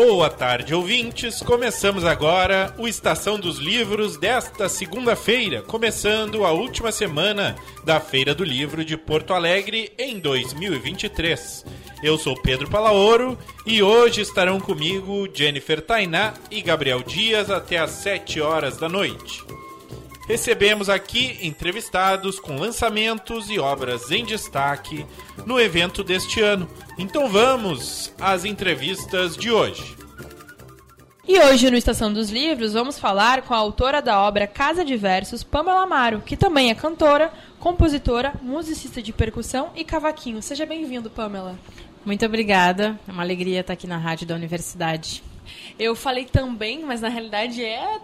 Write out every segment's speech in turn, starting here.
Boa tarde, ouvintes. Começamos agora o Estação dos Livros desta segunda-feira, começando a última semana da Feira do Livro de Porto Alegre em 2023. Eu sou Pedro Palaoro e hoje estarão comigo Jennifer Tainá e Gabriel Dias até às 7 horas da noite. Recebemos aqui entrevistados com lançamentos e obras em destaque no evento deste ano. Então vamos às entrevistas de hoje. E hoje no Estação dos Livros vamos falar com a autora da obra Casa de Versos, Pamela Amaro, que também é cantora, compositora, musicista de percussão e cavaquinho. Seja bem-vindo, Pamela. Muito obrigada. É uma alegria estar aqui na rádio da universidade. Eu falei também, mas na realidade é,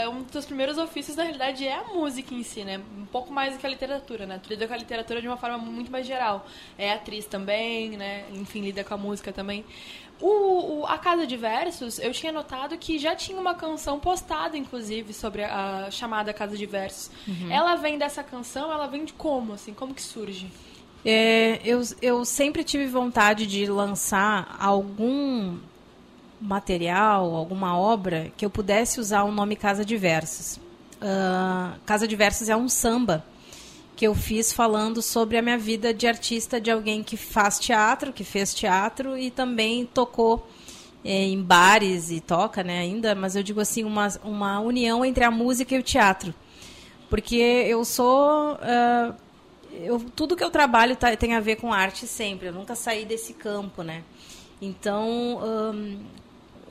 é, um dos primeiros ofícios, na realidade é a música em si, né? Um pouco mais do que a literatura, né? Tu lida com a literatura de uma forma muito mais geral. É atriz também, né? Enfim, lida com a música também. O, o, a Casa de Versos, eu tinha notado que já tinha uma canção postada, inclusive, sobre a, a chamada Casa de Versos. Uhum. Ela vem dessa canção, ela vem de como, assim? Como que surge? É, eu, eu sempre tive vontade de lançar algum material, alguma obra que eu pudesse usar o nome Casa de Versos. Uh, Casa de Versos é um samba que eu fiz falando sobre a minha vida de artista, de alguém que faz teatro, que fez teatro e também tocou é, em bares e toca né, ainda, mas eu digo assim, uma, uma união entre a música e o teatro. Porque eu sou. Uh, eu, tudo que eu trabalho tá, tem a ver com arte sempre, eu nunca saí desse campo, né? Então, um,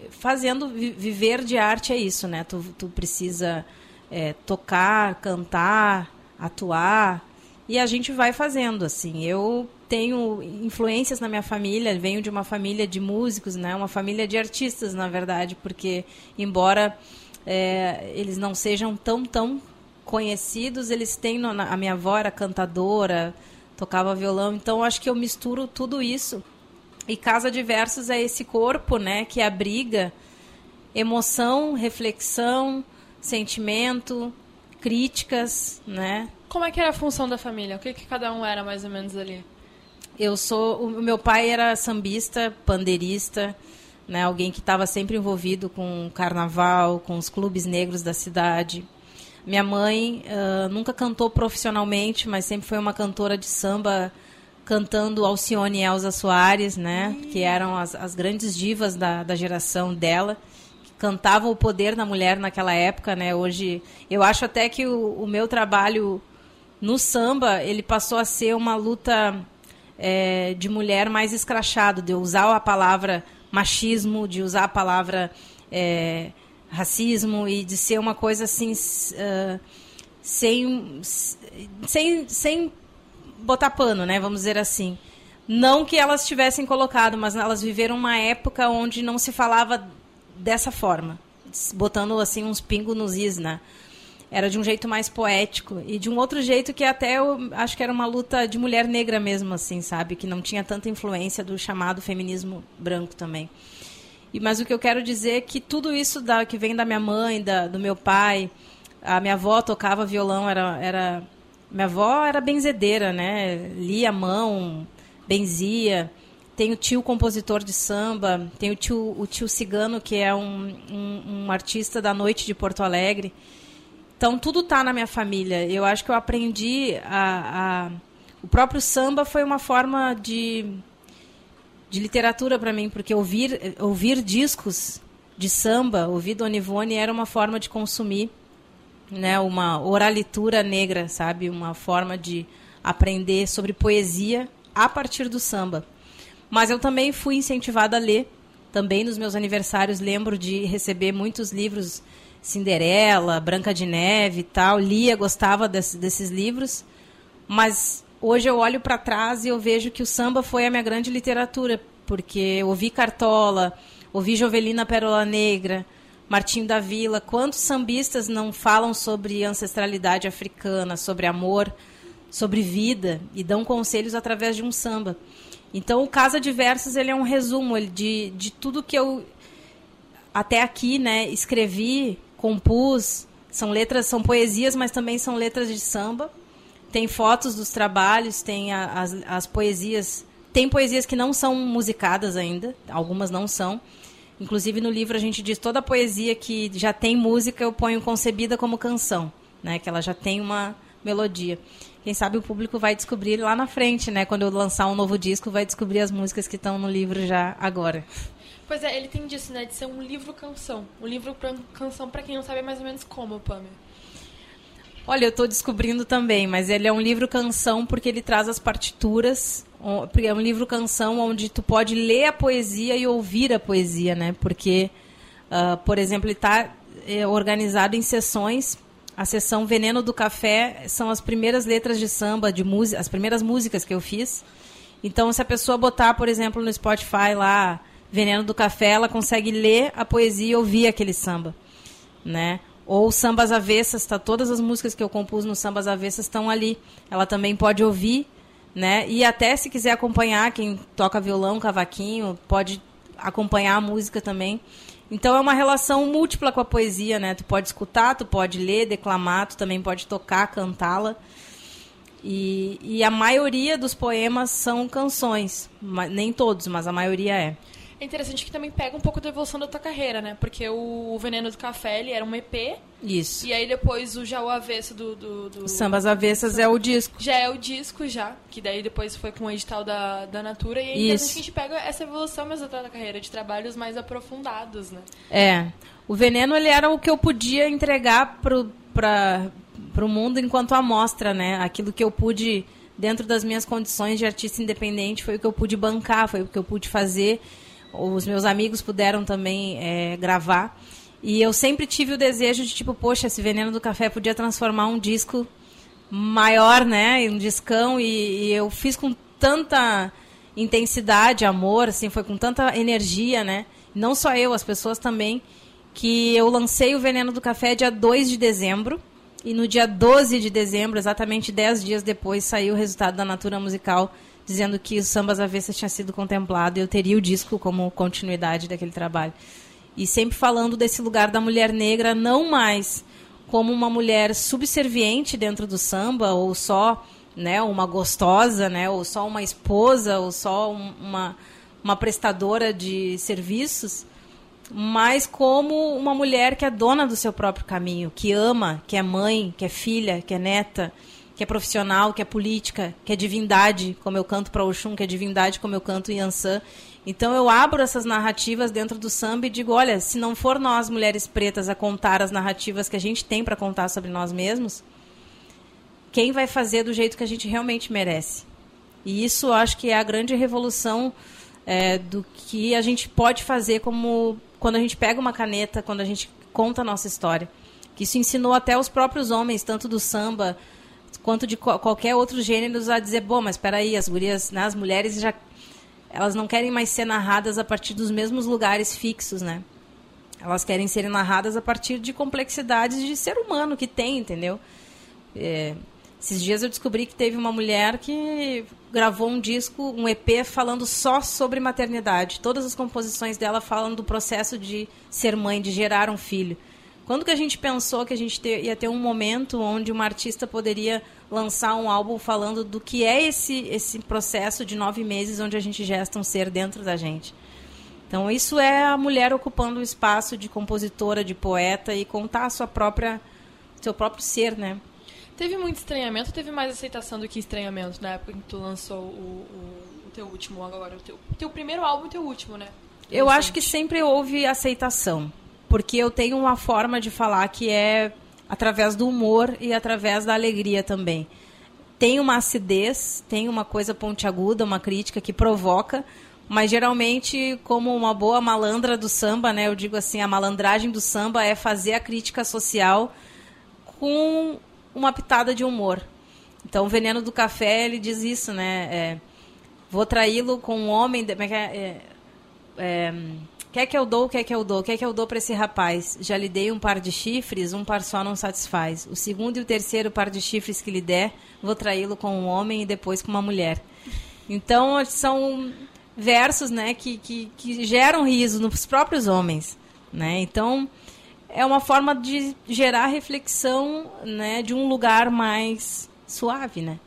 fazendo viver de arte é isso, né? Tu, tu precisa é, tocar, cantar, atuar e a gente vai fazendo assim. Eu tenho influências na minha família, venho de uma família de músicos, né? Uma família de artistas, na verdade, porque embora é, eles não sejam tão tão conhecidos, eles têm no, a minha avó era cantadora, tocava violão, então acho que eu misturo tudo isso e Casa de Versos é esse corpo, né, que abriga emoção, reflexão, sentimento, críticas, né? Como é que era a função da família? O que, que cada um era mais ou menos ali? Eu sou, o meu pai era sambista, pandeirista, né, alguém que estava sempre envolvido com carnaval, com os clubes negros da cidade. Minha mãe uh, nunca cantou profissionalmente, mas sempre foi uma cantora de samba cantando Alcione e Elza Soares, né? Que eram as, as grandes divas da, da geração dela. Cantavam o poder da mulher naquela época, né? Hoje, eu acho até que o, o meu trabalho no samba, ele passou a ser uma luta é, de mulher mais escrachado, de usar a palavra machismo, de usar a palavra é, racismo e de ser uma coisa assim... Uh, sem, sem, sem botar pano, né? Vamos dizer assim. Não que elas tivessem colocado, mas elas viveram uma época onde não se falava dessa forma, botando assim uns pingos nos is, né? Era de um jeito mais poético e de um outro jeito que até eu acho que era uma luta de mulher negra mesmo, assim, sabe? Que não tinha tanta influência do chamado feminismo branco também. E, mas o que eu quero dizer é que tudo isso da, que vem da minha mãe, da, do meu pai, a minha avó tocava violão, era, era minha avó era benzedeira, né? Lia a mão, benzia. Tem o tio compositor de samba, tem o tio, o tio cigano, que é um, um, um artista da noite de Porto Alegre. Então, tudo está na minha família. Eu acho que eu aprendi a, a... O próprio samba foi uma forma de, de literatura para mim, porque ouvir, ouvir discos de samba, ouvir Dona Ivone, era uma forma de consumir né, uma oralitura negra, sabe? Uma forma de aprender sobre poesia a partir do samba. Mas eu também fui incentivada a ler. Também nos meus aniversários lembro de receber muitos livros Cinderela, Branca de Neve e tal. Lia, gostava desse, desses livros. Mas hoje eu olho para trás e eu vejo que o samba foi a minha grande literatura, porque ouvi Cartola, ouvi Jovelina Pérola Negra, Martinho da Vila, quantos sambistas não falam sobre ancestralidade africana, sobre amor, sobre vida e dão conselhos através de um samba. Então, o Casa de Versos ele é um resumo de, de tudo que eu até aqui, né, escrevi, compus. São letras, são poesias, mas também são letras de samba. Tem fotos dos trabalhos, tem a, as, as poesias. Tem poesias que não são musicadas ainda, algumas não são Inclusive no livro a gente diz toda a poesia que já tem música eu ponho concebida como canção, né? Que ela já tem uma melodia. Quem sabe o público vai descobrir lá na frente, né? Quando eu lançar um novo disco, vai descobrir as músicas que estão no livro já agora. Pois é, ele tem disso, né? De ser um livro-canção. Um livro-canção, para quem não sabe, é mais ou menos como, Pamela? Olha, eu estou descobrindo também, mas ele é um livro-canção porque ele traz as partituras. É um livro-canção onde tu pode ler a poesia e ouvir a poesia, né? Porque, uh, por exemplo, ele está é, organizado em sessões a sessão Veneno do Café são as primeiras letras de samba, de música, as primeiras músicas que eu fiz. Então, se a pessoa botar, por exemplo, no Spotify lá Veneno do Café, ela consegue ler a poesia e ouvir aquele samba, né? Ou Sambas Avessas, tá? Todas as músicas que eu compus no Sambas Avessas estão ali. Ela também pode ouvir, né? E até se quiser acompanhar, quem toca violão, cavaquinho, pode acompanhar a música também. Então é uma relação múltipla com a poesia, né? Tu pode escutar, tu pode ler, declamar, tu também pode tocar, cantá-la. E, e a maioria dos poemas são canções, nem todos, mas a maioria é. É interessante que também pega um pouco da evolução da tua carreira, né? Porque o Veneno do Café, ele era um EP. Isso. E aí depois o Já o Avesso do... do, do... Sambas Avessas é o disco. Já é o disco, já. Que daí depois foi com o edital da, da Natura. E é interessante Isso. que a gente pega essa evolução mesmo da carreira, de trabalhos mais aprofundados, né? É. O Veneno, ele era o que eu podia entregar pro, pra, pro mundo enquanto amostra, né? Aquilo que eu pude, dentro das minhas condições de artista independente, foi o que eu pude bancar, foi o que eu pude fazer os meus amigos puderam também é, gravar. E eu sempre tive o desejo de, tipo, poxa, esse Veneno do Café podia transformar um disco maior, né? Um discão. E, e eu fiz com tanta intensidade, amor, assim, foi com tanta energia, né? Não só eu, as pessoas também, que eu lancei o Veneno do Café dia 2 de dezembro. E no dia 12 de dezembro, exatamente 10 dias depois, saiu o resultado da Natura Musical dizendo que o Sambas Avessas tinha sido contemplado e eu teria o disco como continuidade daquele trabalho. E sempre falando desse lugar da mulher negra, não mais como uma mulher subserviente dentro do samba, ou só né, uma gostosa, né, ou só uma esposa, ou só uma, uma prestadora de serviços, mas como uma mulher que é dona do seu próprio caminho, que ama, que é mãe, que é filha, que é neta, que é profissional, que é política, que é divindade, como eu canto para Oxum, que é divindade, como eu canto em Yansan. Então eu abro essas narrativas dentro do samba e digo, olha, se não for nós mulheres pretas a contar as narrativas que a gente tem para contar sobre nós mesmos, quem vai fazer do jeito que a gente realmente merece? E isso eu acho que é a grande revolução é, do que a gente pode fazer como quando a gente pega uma caneta, quando a gente conta a nossa história. Que isso ensinou até os próprios homens, tanto do samba quanto de qualquer outro gênero a dizer, bom, mas espera aí, as gurias, né, as mulheres já elas não querem mais ser narradas a partir dos mesmos lugares fixos, né? Elas querem ser narradas a partir de complexidades de ser humano que tem, entendeu? É, esses dias eu descobri que teve uma mulher que gravou um disco, um EP, falando só sobre maternidade. Todas as composições dela falam do processo de ser mãe, de gerar um filho. Quando que a gente pensou que a gente ter, ia ter um momento onde uma artista poderia lançar um álbum falando do que é esse, esse processo de nove meses onde a gente gesta um ser dentro da gente? Então, isso é a mulher ocupando o espaço de compositora, de poeta e contar a sua própria, seu próprio ser, né? Teve muito estranhamento ou teve mais aceitação do que estranhamento na época em que tu lançou o, o, o teu último agora? O teu, teu primeiro álbum e o teu último, né? Eu acho que sempre houve aceitação porque eu tenho uma forma de falar que é através do humor e através da alegria também. Tem uma acidez, tem uma coisa pontiaguda, uma crítica que provoca, mas geralmente, como uma boa malandra do samba, né, eu digo assim, a malandragem do samba é fazer a crítica social com uma pitada de humor. Então, o Veneno do Café, ele diz isso, né? É, vou traí-lo com um homem... De, é, é, é Quer que eu dou, quer que eu dou, quer que eu dou para esse rapaz? Já lhe dei um par de chifres, um par só não satisfaz. O segundo e o terceiro par de chifres que lhe der, vou traí-lo com um homem e depois com uma mulher. Então, são versos né, que, que, que geram riso nos próprios homens. Né? Então, é uma forma de gerar reflexão né, de um lugar mais suave, né?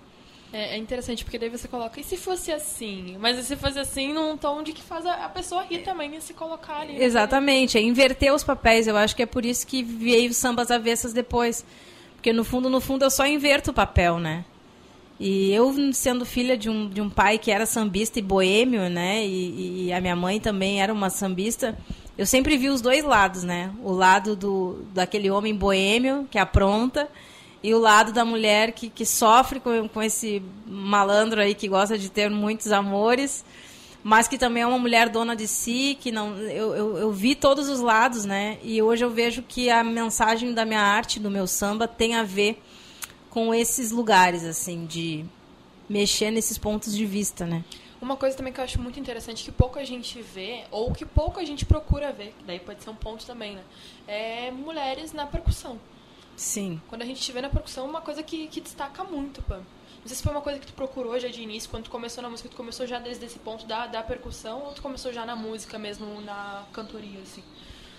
É, é, interessante, porque daí você coloca, e se fosse assim? Mas e se fosse assim, num tom de que faz a, pessoa rir também e se colocar ali. Né? Exatamente, é inverter os papéis. Eu acho que é por isso que veio sambas avessas depois. Porque no fundo, no fundo, eu só inverto o papel, né? E eu, sendo filha de um, de um pai que era sambista e boêmio, né? E, e a minha mãe também era uma sambista, eu sempre vi os dois lados, né? O lado do, daquele homem boêmio que apronta e o lado da mulher que, que sofre com, com esse malandro aí que gosta de ter muitos amores, mas que também é uma mulher dona de si, que não eu, eu, eu, vi todos os lados, né? E hoje eu vejo que a mensagem da minha arte, do meu samba, tem a ver com esses lugares, assim, de mexer nesses pontos de vista, né? Uma coisa também que eu acho muito interessante, que pouco a gente vê, ou que pouco a gente procura ver, que daí pode ser um ponto também, né? É mulheres na percussão. Sim. Quando a gente estiver na percussão, uma coisa que, que destaca muito, pô. Não sei se foi uma coisa que tu procurou já de início, quando tu começou na música, tu começou já desde esse ponto da, da percussão, ou tu começou já na música mesmo, na cantoria, assim?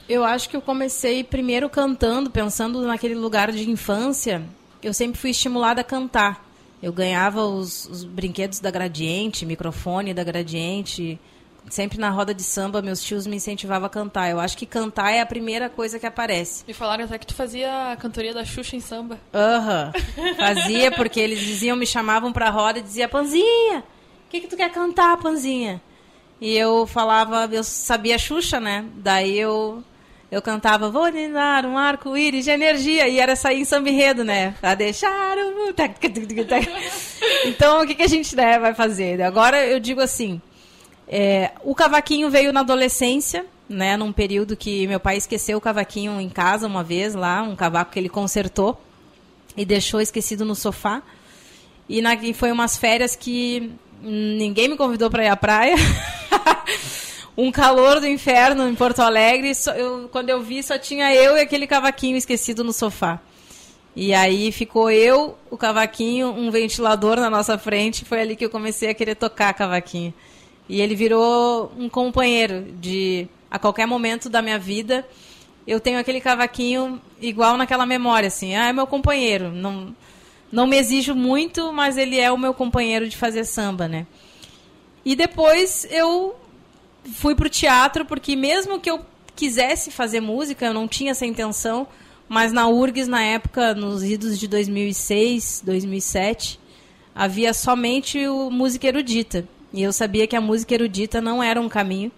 Eu acho que eu comecei primeiro cantando, pensando naquele lugar de infância. Eu sempre fui estimulada a cantar. Eu ganhava os, os brinquedos da Gradiente, microfone da Gradiente, sempre na roda de samba, meus tios me incentivavam a cantar. Eu acho que cantar é a primeira coisa que aparece. Me falaram até que tu fazia a cantoria da Xuxa em samba. Aham. Uhum. Fazia, porque eles diziam, me chamavam pra roda e diziam, Panzinha, o que, que tu quer cantar, Panzinha? E eu falava, eu sabia Xuxa, né? Daí eu eu cantava, vou dar um arco-íris de energia, e era sair em samba enredo, né? Pra deixar o... Então, o que, que a gente né, vai fazer? Agora, eu digo assim, é, o cavaquinho veio na adolescência, né, num período que meu pai esqueceu o cavaquinho em casa uma vez lá, um cavaco que ele consertou e deixou esquecido no sofá. E, na, e foi umas férias que ninguém me convidou para ir à praia. um calor do inferno em Porto Alegre. Eu, quando eu vi, só tinha eu e aquele cavaquinho esquecido no sofá. E aí ficou eu, o cavaquinho, um ventilador na nossa frente. Foi ali que eu comecei a querer tocar cavaquinho. E ele virou um companheiro de a qualquer momento da minha vida. Eu tenho aquele cavaquinho igual naquela memória, assim. Ah, é meu companheiro. Não, não me exijo muito, mas ele é o meu companheiro de fazer samba, né? E depois eu fui pro teatro, porque mesmo que eu quisesse fazer música, eu não tinha essa intenção, mas na URGS, na época, nos idos de 2006, 2007, havia somente o música erudita. E eu sabia que a música erudita não era um caminho.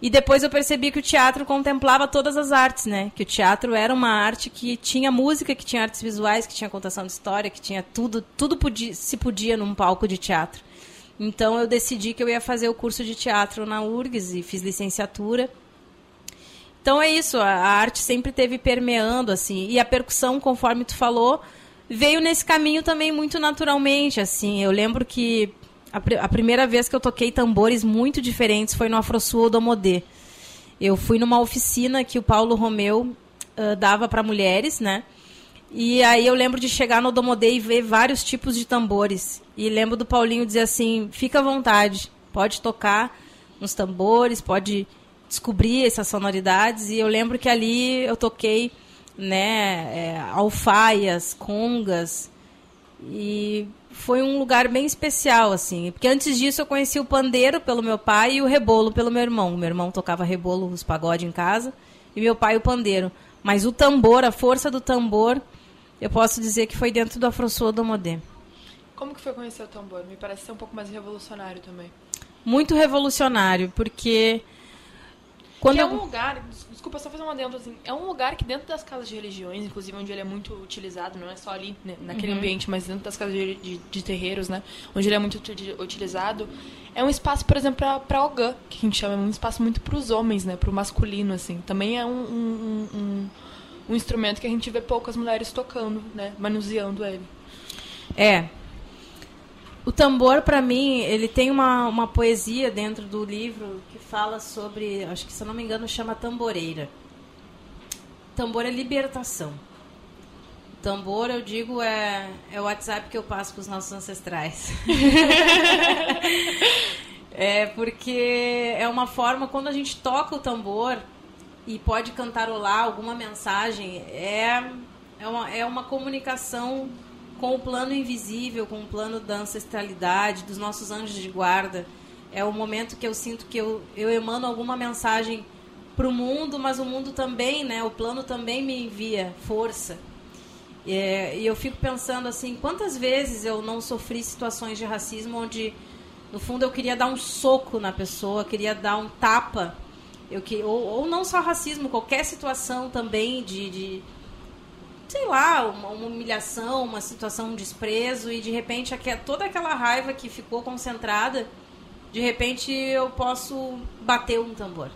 E depois eu percebi que o teatro contemplava todas as artes, né? Que o teatro era uma arte que tinha música, que tinha artes visuais, que tinha contação de história, que tinha tudo, tudo podia, se podia num palco de teatro. Então eu decidi que eu ia fazer o curso de teatro na URGS e fiz licenciatura. Então é isso, a arte sempre teve permeando assim, e a percussão, conforme tu falou, veio nesse caminho também muito naturalmente, assim. Eu lembro que a, pr a, primeira vez que eu toquei tambores muito diferentes foi no Afrosul do Modê. Eu fui numa oficina que o Paulo Romeu uh, dava para mulheres, né? E aí eu lembro de chegar no Domodê e ver vários tipos de tambores. E lembro do Paulinho dizer assim: fica à vontade, pode tocar nos tambores, pode descobrir essas sonoridades. E eu lembro que ali eu toquei né, é, alfaias, congas. E foi um lugar bem especial, assim. Porque antes disso eu conheci o pandeiro pelo meu pai e o rebolo pelo meu irmão. Meu irmão tocava rebolo, os pagode em casa, e meu pai o pandeiro. Mas o tambor, a força do tambor, eu posso dizer que foi dentro do Afrosul do Modê. Como que foi conhecer o tambor? Me parece ser um pouco mais revolucionário também. Muito revolucionário, porque quando que é um lugar, desculpa só fazer uma adendo assim, é um lugar que dentro das casas de religiões, inclusive onde ele é muito utilizado, não é só ali né, naquele uhum. ambiente, mas dentro das casas de, de, de, terreiros, né, onde ele é muito utilizado, é um espaço, por exemplo, para ogã, que a gente chama, é um espaço muito para os homens, né, para o masculino, assim. Também é um, um, um, um instrumento que a gente vê poucas mulheres tocando, né, manuseando ele. É, o tambor, para mim, ele tem uma, uma poesia dentro do livro que fala sobre, acho que se eu não me engano, chama Tamboreira. Tambor é libertação. Tambor, eu digo, é, é o WhatsApp que eu passo para os nossos ancestrais. é porque é uma forma, quando a gente toca o tambor e pode cantarolar alguma mensagem, é, é, uma, é uma comunicação com o plano invisível, com o plano da ancestralidade, dos nossos anjos de guarda. É o momento que eu sinto que eu, eu emano alguma mensagem para o mundo, mas o mundo também, né? O plano também me envia força. É, e eu fico pensando assim, quantas vezes eu não sofri situações de racismo onde, no fundo, eu queria dar um soco na pessoa, queria dar um tapa, eu que, ou, ou não só racismo, qualquer situação também de, de sei lá, uma, uma, humilhação, uma situação, um desprezo, e de repente toda aquela raiva que ficou concentrada, de repente eu posso bater um tambor.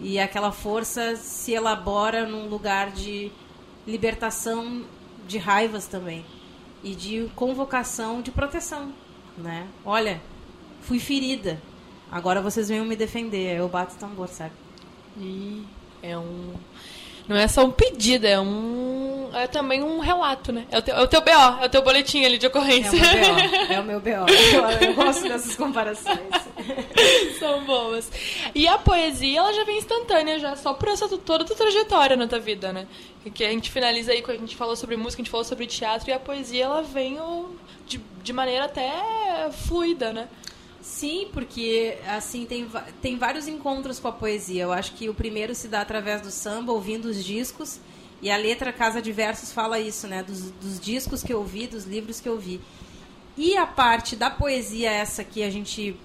E aquela força se elabora num lugar de libertação de raivas também e de convocação de proteção, né? Olha, fui ferida. Agora vocês venham me defender. Eu bato o tambor, sabe? E é um não é só um pedido, é um. É também um relato, né? É o teu, é o teu BO, é o teu boletim ali de ocorrência. É o meu BO. É o meu BO. Eu, eu gosto dessas comparações. São boas. E a poesia, ela já vem instantânea, já, só por essa toda a tua trajetória na tua vida, né? Que a gente finaliza aí, a gente falou sobre música, a gente falou sobre teatro, e a poesia, ela vem de, de maneira até fluida, né? Sim, porque assim tem, tem vários encontros com a poesia. Eu acho que o primeiro se dá através do samba, ouvindo os discos. E a letra Casa de Versos fala isso, né? Dos, dos discos que eu vi, dos livros que eu vi. E a parte da poesia, essa que a gente.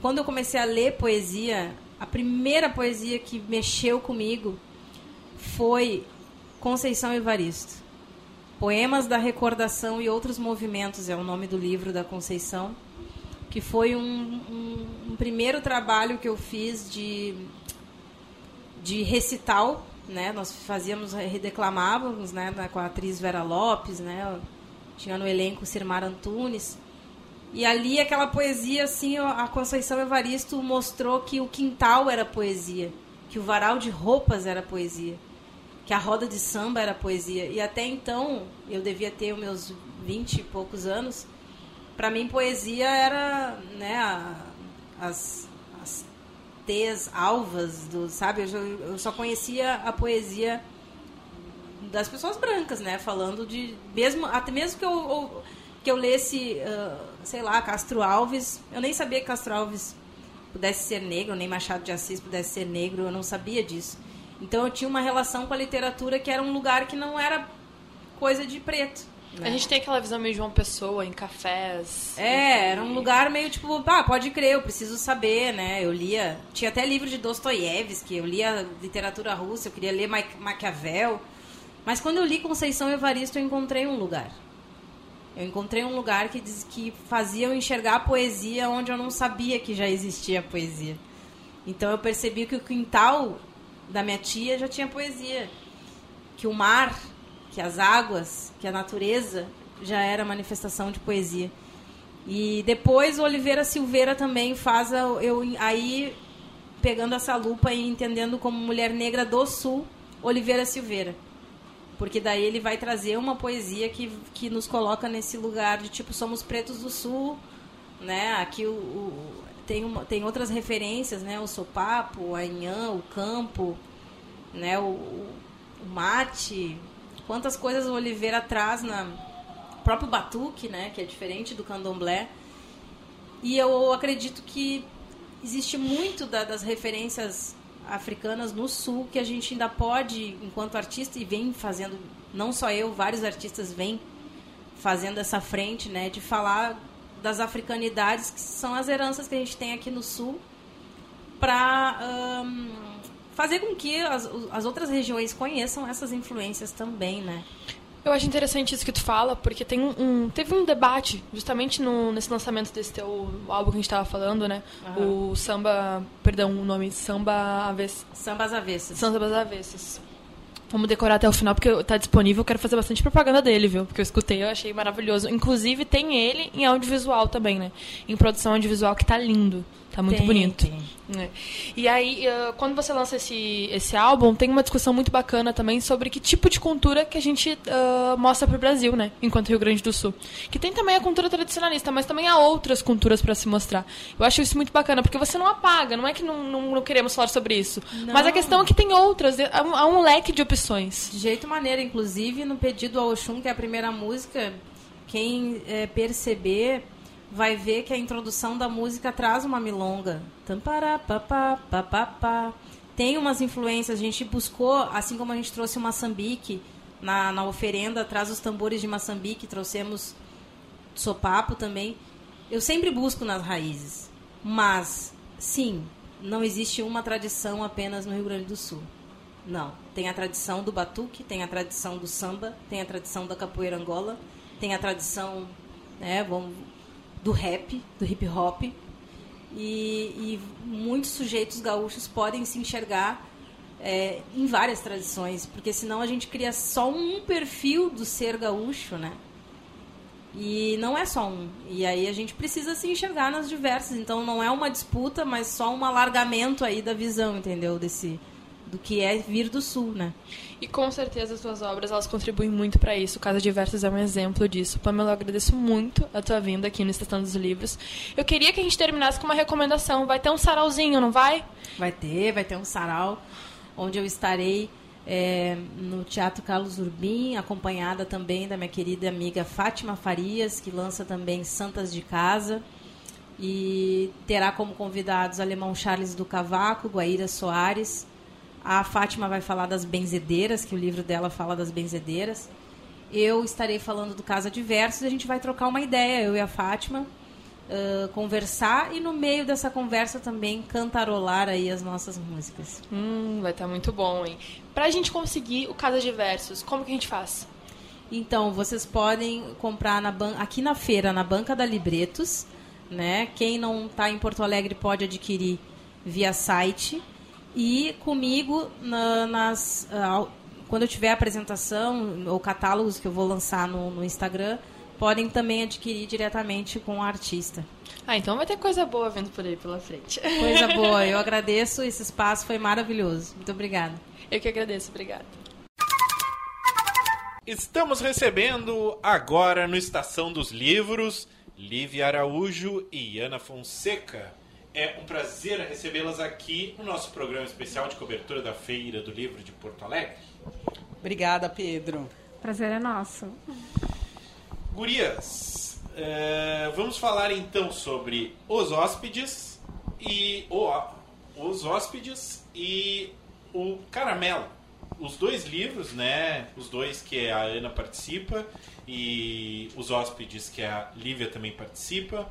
Quando eu comecei a ler poesia, a primeira poesia que mexeu comigo foi Conceição Evaristo. Poemas da Recordação e Outros Movimentos é o nome do livro da Conceição que foi um, um, um primeiro trabalho que eu fiz de, de recital, né? Nós fazíamos, declamávamos, né? Com a atriz Vera Lopes, né? Tinha no elenco Sirmar Antunes. E ali aquela poesia, assim, a Conceição Evaristo mostrou que o quintal era poesia, que o varal de roupas era poesia, que a roda de samba era poesia. E até então, eu devia ter os meus vinte e poucos anos, para mim poesia era né a, as, as alvas do sabe? Eu, eu, só conhecia a poesia das pessoas brancas né? Falando de mesmo até mesmo que eu, que eu lesse uh, sei lá Castro Alves eu nem sabia que Castro Alves pudesse ser negro nem Machado de Assis pudesse ser negro eu não sabia disso. Então eu tinha uma relação com a literatura que era um lugar que não era coisa de preto né? A gente tem aquela visão meio de uma pessoa em cafés. É, era um lugar meio tipo, ah, pode crer, eu preciso saber, né? Eu lia. Tinha até livro de Dostoiévski, eu lia literatura russa, eu queria ler Ma Maquiavel. Mas quando eu li Conceição Evaristo, eu encontrei um lugar. Eu encontrei um lugar que, diz, que fazia eu enxergar a poesia onde eu não sabia que já existia poesia. Então eu percebi que o quintal da minha tia já tinha poesia. Que o mar que as águas, que a natureza já era manifestação de poesia. E depois o Oliveira Silveira também faz a, eu aí pegando essa lupa e entendendo como mulher negra do sul, Oliveira Silveira. Porque daí ele vai trazer uma poesia que, que nos coloca nesse lugar de tipo somos pretos do sul, né? Aqui o, o tem, uma, tem outras referências, né? O sopapo, a inhã, o campo, né? O, o mate, Quantas coisas o Oliveira traz na próprio batuque, né, que é diferente do candomblé. E eu acredito que existe muito da, das referências africanas no sul que a gente ainda pode, enquanto artista, e vem fazendo, não só eu, vários artistas vêm fazendo essa frente, né, de falar das africanidades que são as heranças que a gente tem aqui no sul para fazer com que as, as outras regiões conheçam essas influências também, né? Eu acho interessante isso que tu fala, porque tem um, teve um debate justamente no, nesse lançamento desse teu álbum que a gente estava falando, né? Uhum. O samba, perdão, o nome samba avessas. Sambas avessas. Sambas avessas. Vamos decorar até o final, porque tá disponível. Eu quero fazer bastante propaganda dele, viu? Porque eu escutei, eu achei maravilhoso. Inclusive, tem ele em audiovisual também, né? Em produção audiovisual, que tá lindo. Tá muito tem, bonito. Tem. É. E aí, uh, quando você lança esse, esse álbum, tem uma discussão muito bacana também sobre que tipo de cultura que a gente uh, mostra pro Brasil, né? Enquanto Rio Grande do Sul. Que tem também a cultura tradicionalista, mas também há outras culturas para se mostrar. Eu acho isso muito bacana, porque você não apaga, não é que não, não, não queremos falar sobre isso. Não. Mas a questão é que tem outras, há um, há um leque de, op tradições. De jeito maneira, inclusive no pedido ao Oxum, que é a primeira música, quem é, perceber vai ver que a introdução da música traz uma milonga. Tampará, Tem umas influências, a gente buscou, assim como a gente trouxe o maçambique na, na oferenda, traz os tambores de maçambique, trouxemos sopapo também. Eu sempre busco nas raízes, mas sim, não existe uma tradição apenas no Rio Grande do Sul. Não. Tem a tradição do batuque, tem a tradição do samba, tem a tradição da capoeira angola, tem a tradição né, vamos, do rap, do hip hop. E, e muitos sujeitos gaúchos podem se enxergar é, em várias tradições, porque senão a gente cria só um perfil do ser gaúcho, né? E não é só um. E aí a gente precisa se enxergar nas diversas. Então não é uma disputa, mas só um alargamento aí da visão, entendeu? Desse do que é vir do sul, né? E com certeza as tuas obras elas contribuem muito para isso. O Casa Diversas é um exemplo disso. Pamela, eu agradeço muito a tua vinda aqui no Estação dos Livros. Eu queria que a gente terminasse com uma recomendação. Vai ter um sarauzinho, não vai? Vai ter, vai ter um sarau onde eu estarei é, no Teatro Carlos Urbim, acompanhada também da minha querida amiga Fátima Farias, que lança também Santas de Casa. E terá como convidados Alemão Charles do Cavaco, Guaíra Soares. A Fátima vai falar das benzedeiras, que o livro dela fala das benzedeiras. Eu estarei falando do Casa Diversos e a gente vai trocar uma ideia, eu e a Fátima, uh, conversar e no meio dessa conversa também cantarolar aí as nossas músicas. Hum, vai estar tá muito bom, hein? Pra gente conseguir o Casa de Versos, como que a gente faz? Então, vocês podem comprar na ban aqui na feira, na banca da Libretos, né? Quem não está em Porto Alegre pode adquirir via site e comigo na, nas uh, quando eu tiver a apresentação ou catálogos que eu vou lançar no, no Instagram, podem também adquirir diretamente com o artista. Ah, então vai ter coisa boa vindo por aí pela frente. Coisa boa. Eu agradeço. Esse espaço foi maravilhoso. Muito obrigada. Eu que agradeço. Obrigada. Estamos recebendo agora no Estação dos Livros Lívia Araújo e Ana Fonseca. É um prazer recebê-las aqui no nosso programa especial de cobertura da Feira do Livro de Porto Alegre. Obrigada, Pedro. Prazer é nosso. Gurias, é, vamos falar então sobre os hóspedes e o, os hóspedes e o caramelo. Os dois livros, né? Os dois que a Ana participa e os hóspedes que a Lívia também participa,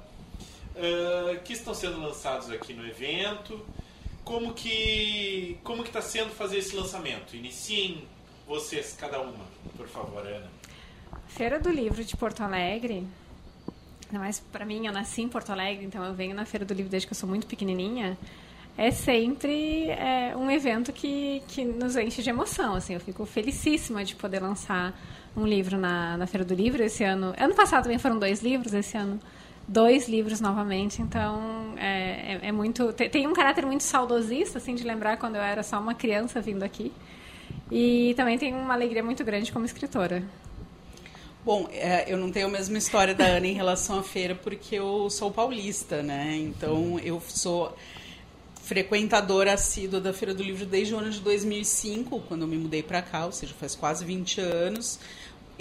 uh, que estão sendo lançados aqui no evento. Como que como que está sendo fazer esse lançamento? Iniciem vocês cada uma, por favor, Ana. Feira do Livro de Porto Alegre. Mas para mim, eu nasci em Porto Alegre, então eu venho na Feira do Livro desde que eu sou muito pequenininha. É sempre é, um evento que, que nos enche de emoção. Assim, eu fico felicíssima de poder lançar um livro na, na Feira do Livro esse ano. Ano passado também foram dois livros, esse ano dois livros novamente. Então é, é, é muito tem, tem um caráter muito saudosista, assim, de lembrar quando eu era só uma criança vindo aqui. E também tem uma alegria muito grande como escritora. Bom, é, eu não tenho a mesma história da Ana em relação à feira, porque eu sou paulista, né? Então, eu sou frequentadora assídua da Feira do Livro desde o ano de 2005, quando eu me mudei para cá, ou seja, faz quase 20 anos.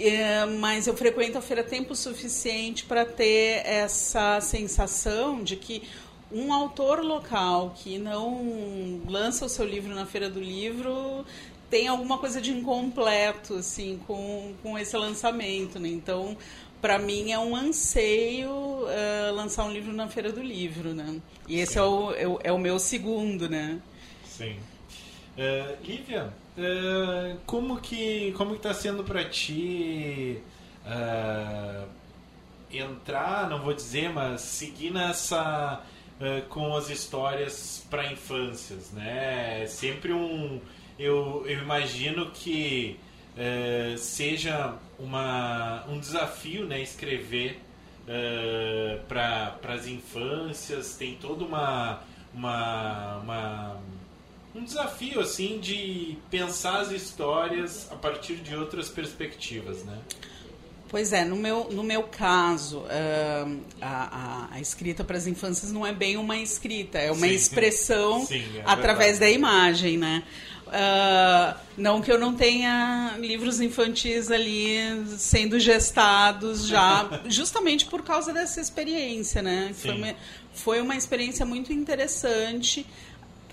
É, mas eu frequento a feira tempo suficiente para ter essa sensação de que um autor local que não lança o seu livro na Feira do Livro tem alguma coisa de incompleto, assim, com, com esse lançamento, né? Então, para mim é um anseio uh, lançar um livro na Feira do Livro, né? E esse é o, é o, é o, meu segundo, né? Sim. Uh, Lívia, uh, como que como está sendo para ti entrar, não vou dizer, mas seguir nessa com as histórias para infâncias, né? É sempre um eu, eu imagino que é, seja uma, um desafio né, escrever é, para as infâncias, tem toda uma, uma, uma, um desafio assim de pensar as histórias a partir de outras perspectivas, né? Pois é, no meu, no meu caso, a, a, a, escrita para as infâncias não é bem uma escrita, é uma sim, expressão sim, é através verdade. da imagem, né? Uh, não que eu não tenha livros infantis ali sendo gestados já, justamente por causa dessa experiência, né? Foi uma, foi uma experiência muito interessante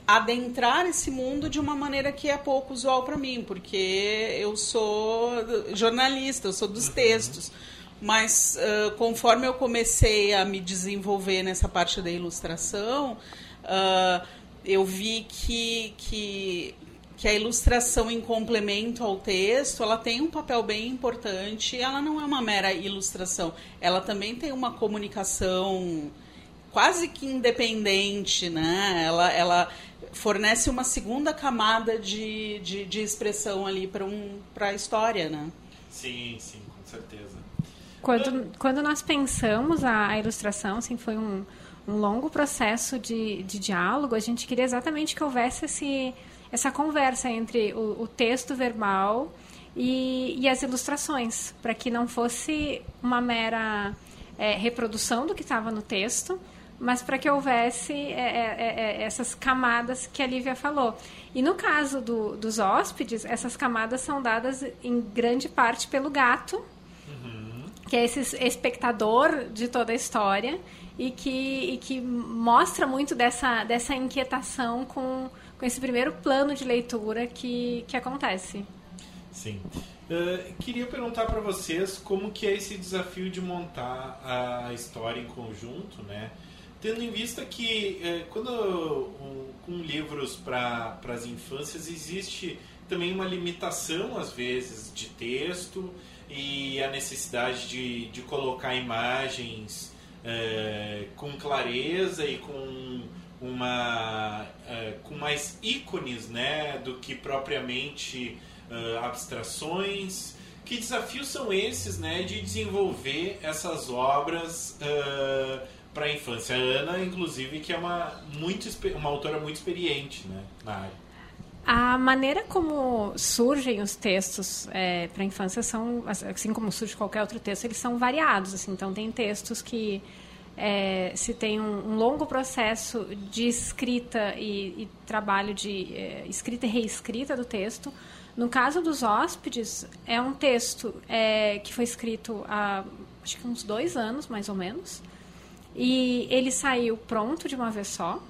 adentrar esse mundo de uma maneira que é pouco usual para mim, porque eu sou jornalista, eu sou dos uhum. textos. Mas uh, conforme eu comecei a me desenvolver nessa parte da ilustração, uh, eu vi que, que que a ilustração em complemento ao texto, ela tem um papel bem importante. Ela não é uma mera ilustração, ela também tem uma comunicação quase que independente, né? Ela, ela fornece uma segunda camada de, de, de expressão ali para um, a história, né? Sim, sim, com certeza. Quando, quando nós pensamos a, a ilustração, assim, foi um, um longo processo de, de diálogo, a gente queria exatamente que houvesse esse essa conversa entre o, o texto verbal e, e, as ilustrações, para que não fosse uma mera é, reprodução do que estava no texto, mas para que houvesse é, é, é, é, essas camadas que a Lívia falou. E no caso do, dos hóspedes, essas camadas são dadas em grande parte pelo gato, uhum. que é esse espectador de toda a história e que, e que mostra muito dessa, dessa inquietação com com esse primeiro plano de leitura que, que acontece. Sim. Uh, queria perguntar para vocês como que é esse desafio de montar a história em conjunto, né? Tendo em vista que uh, quando um, com livros para as infâncias existe também uma limitação às vezes de texto e a necessidade de, de colocar imagens uh, com clareza e com uma uh, com mais ícones né do que propriamente uh, abstrações. Que desafios são esses né de desenvolver essas obras uh, para a infância a Ana inclusive que é uma muito uma autora muito experiente né na área a maneira como surgem os textos é, para a infância são assim como surge qualquer outro texto eles são variados assim então tem textos que é, se tem um, um, longo processo de escrita e, e trabalho de é, escrita e reescrita do texto. No caso dos hóspedes, é um texto é, que foi escrito há acho que uns dois anos, mais ou menos. E ele saiu pronto de uma vez só.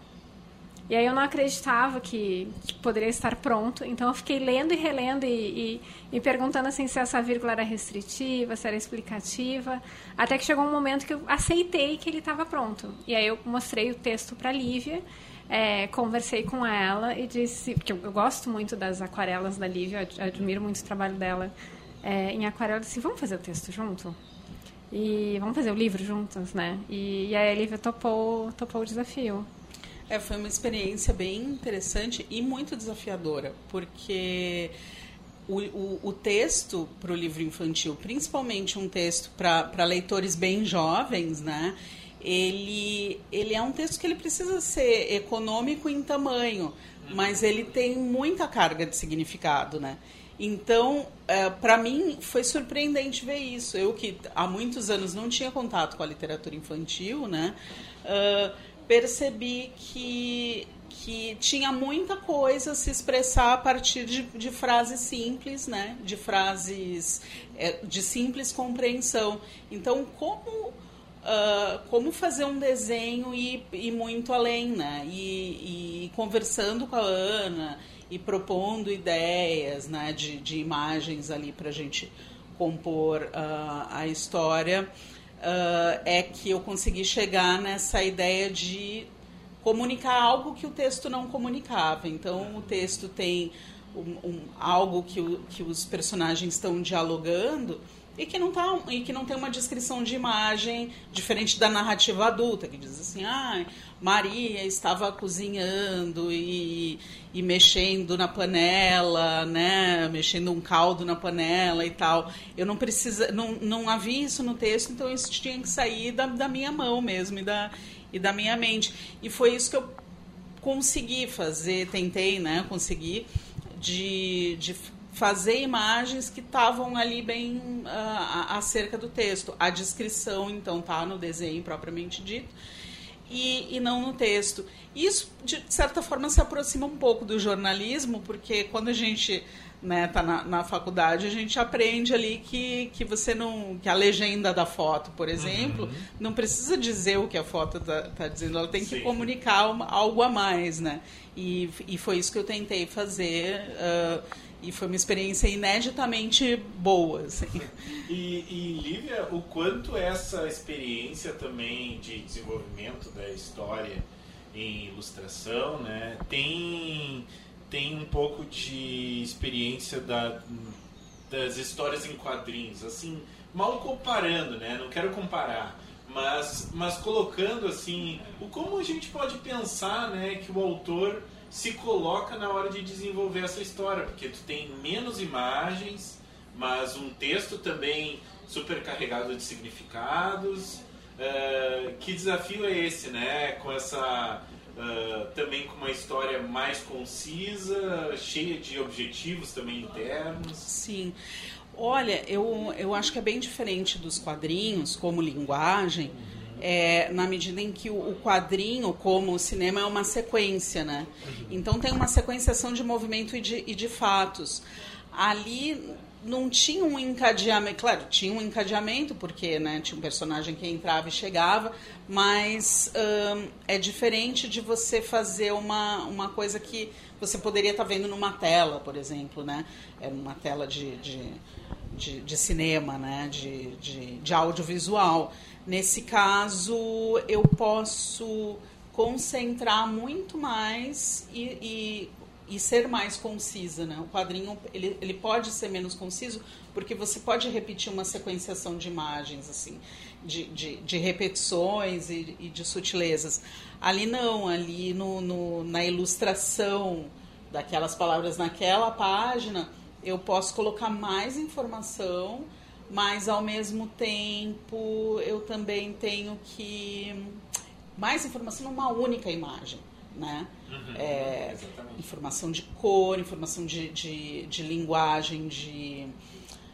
E aí eu não acreditava que, que, poderia estar pronto, então eu fiquei lendo e relendo e, e, e, perguntando assim se essa vírgula era restritiva, se era explicativa, até que chegou um momento que eu aceitei que ele estava pronto. E aí eu mostrei o texto para a Lívia, é, conversei com ela e disse, porque eu, eu, gosto muito das aquarelas da Lívia, admiro muito o trabalho dela é, em aquarela, eu disse, vamos fazer o texto junto? E vamos fazer o livro juntos, né? E, e aí a Lívia topou, topou o desafio. É, foi uma experiência bem interessante e muito desafiadora, porque o, o, o texto para o livro infantil, principalmente um texto para leitores bem jovens, né? Ele, ele é um texto que ele precisa ser econômico em tamanho, mas ele tem muita carga de significado, né? Então, é, para mim, foi surpreendente ver isso. Eu que há muitos anos não tinha contato com a literatura infantil, né? Uh, percebi que, que tinha muita coisa a se expressar a partir de, de frases simples, né? de frases é, de simples compreensão. Então, como, uh, como fazer um desenho e ir muito além, né? E, e, conversando com a Ana e propondo ideias né? de, de imagens ali para a gente compor uh, a história uh, é que eu consegui chegar nessa ideia de comunicar algo que o texto não comunicava. Então, o texto tem um, um, algo que, o, que os personagens estão dialogando e que não tá e que não tem uma descrição de imagem diferente da narrativa adulta que diz assim ah Maria estava cozinhando e, e mexendo na panela né mexendo um caldo na panela e tal eu não precisa não, não havia isso no texto então isso tinha que sair da, da minha mão mesmo e da e da minha mente e foi isso que eu consegui fazer tentei né conseguir de, de fazer imagens que estavam ali bem uh, acerca do texto. A descrição, então, tá no desenho propriamente dito. E, e não no texto. Isso, de certa forma, se aproxima um pouco do jornalismo, porque quando a gente né, tá na, na faculdade, a gente aprende ali que, que você não. que a legenda da foto, por exemplo, uhum. não precisa dizer o que a foto está tá dizendo, ela tem que Sim. comunicar uma, algo a mais, né? E, e foi isso que eu tentei fazer. Uh, e foi uma experiência ineditamente boa. Assim. E, e Lívia, o quanto essa experiência também de desenvolvimento da história em ilustração, né, tem tem um pouco de experiência da, das histórias em quadrinhos, assim, mal comparando, né? Não quero comparar, mas, mas colocando assim, o como a gente pode pensar, né, que o autor se coloca na hora de desenvolver essa história, porque tu tem menos imagens, mas um texto também super carregado de significados. Uh, que desafio é esse, né? Com essa Uh, também com uma história mais concisa, cheia de objetivos também internos. Sim. Olha, eu, eu acho que é bem diferente dos quadrinhos como linguagem. É, na medida em que o, quadrinho, como o cinema, é uma sequência, né? Então tem uma sequenciação de movimento e de, e de fatos. Ali não tinha um encadeamento, claro, tinha um encadeamento, porque né, tinha um personagem que entrava e chegava, mas hum, é diferente de você fazer uma, uma coisa que você poderia estar tá vendo numa tela, por exemplo, né? É uma tela de, de, de, de cinema, né? De, de, de audiovisual. Nesse caso, eu posso concentrar muito mais e, e e ser mais concisa, né? O quadrinho ele, ele pode ser menos conciso porque você pode repetir uma sequenciação de imagens assim, de, de, de repetições e, e, de sutilezas. Ali não, ali no, no, na ilustração daquelas palavras naquela página eu posso colocar mais informação, mas ao mesmo tempo eu também tenho que mais informação numa única imagem né? Uhum, é, informação de cor, informação de, de, de, linguagem, de,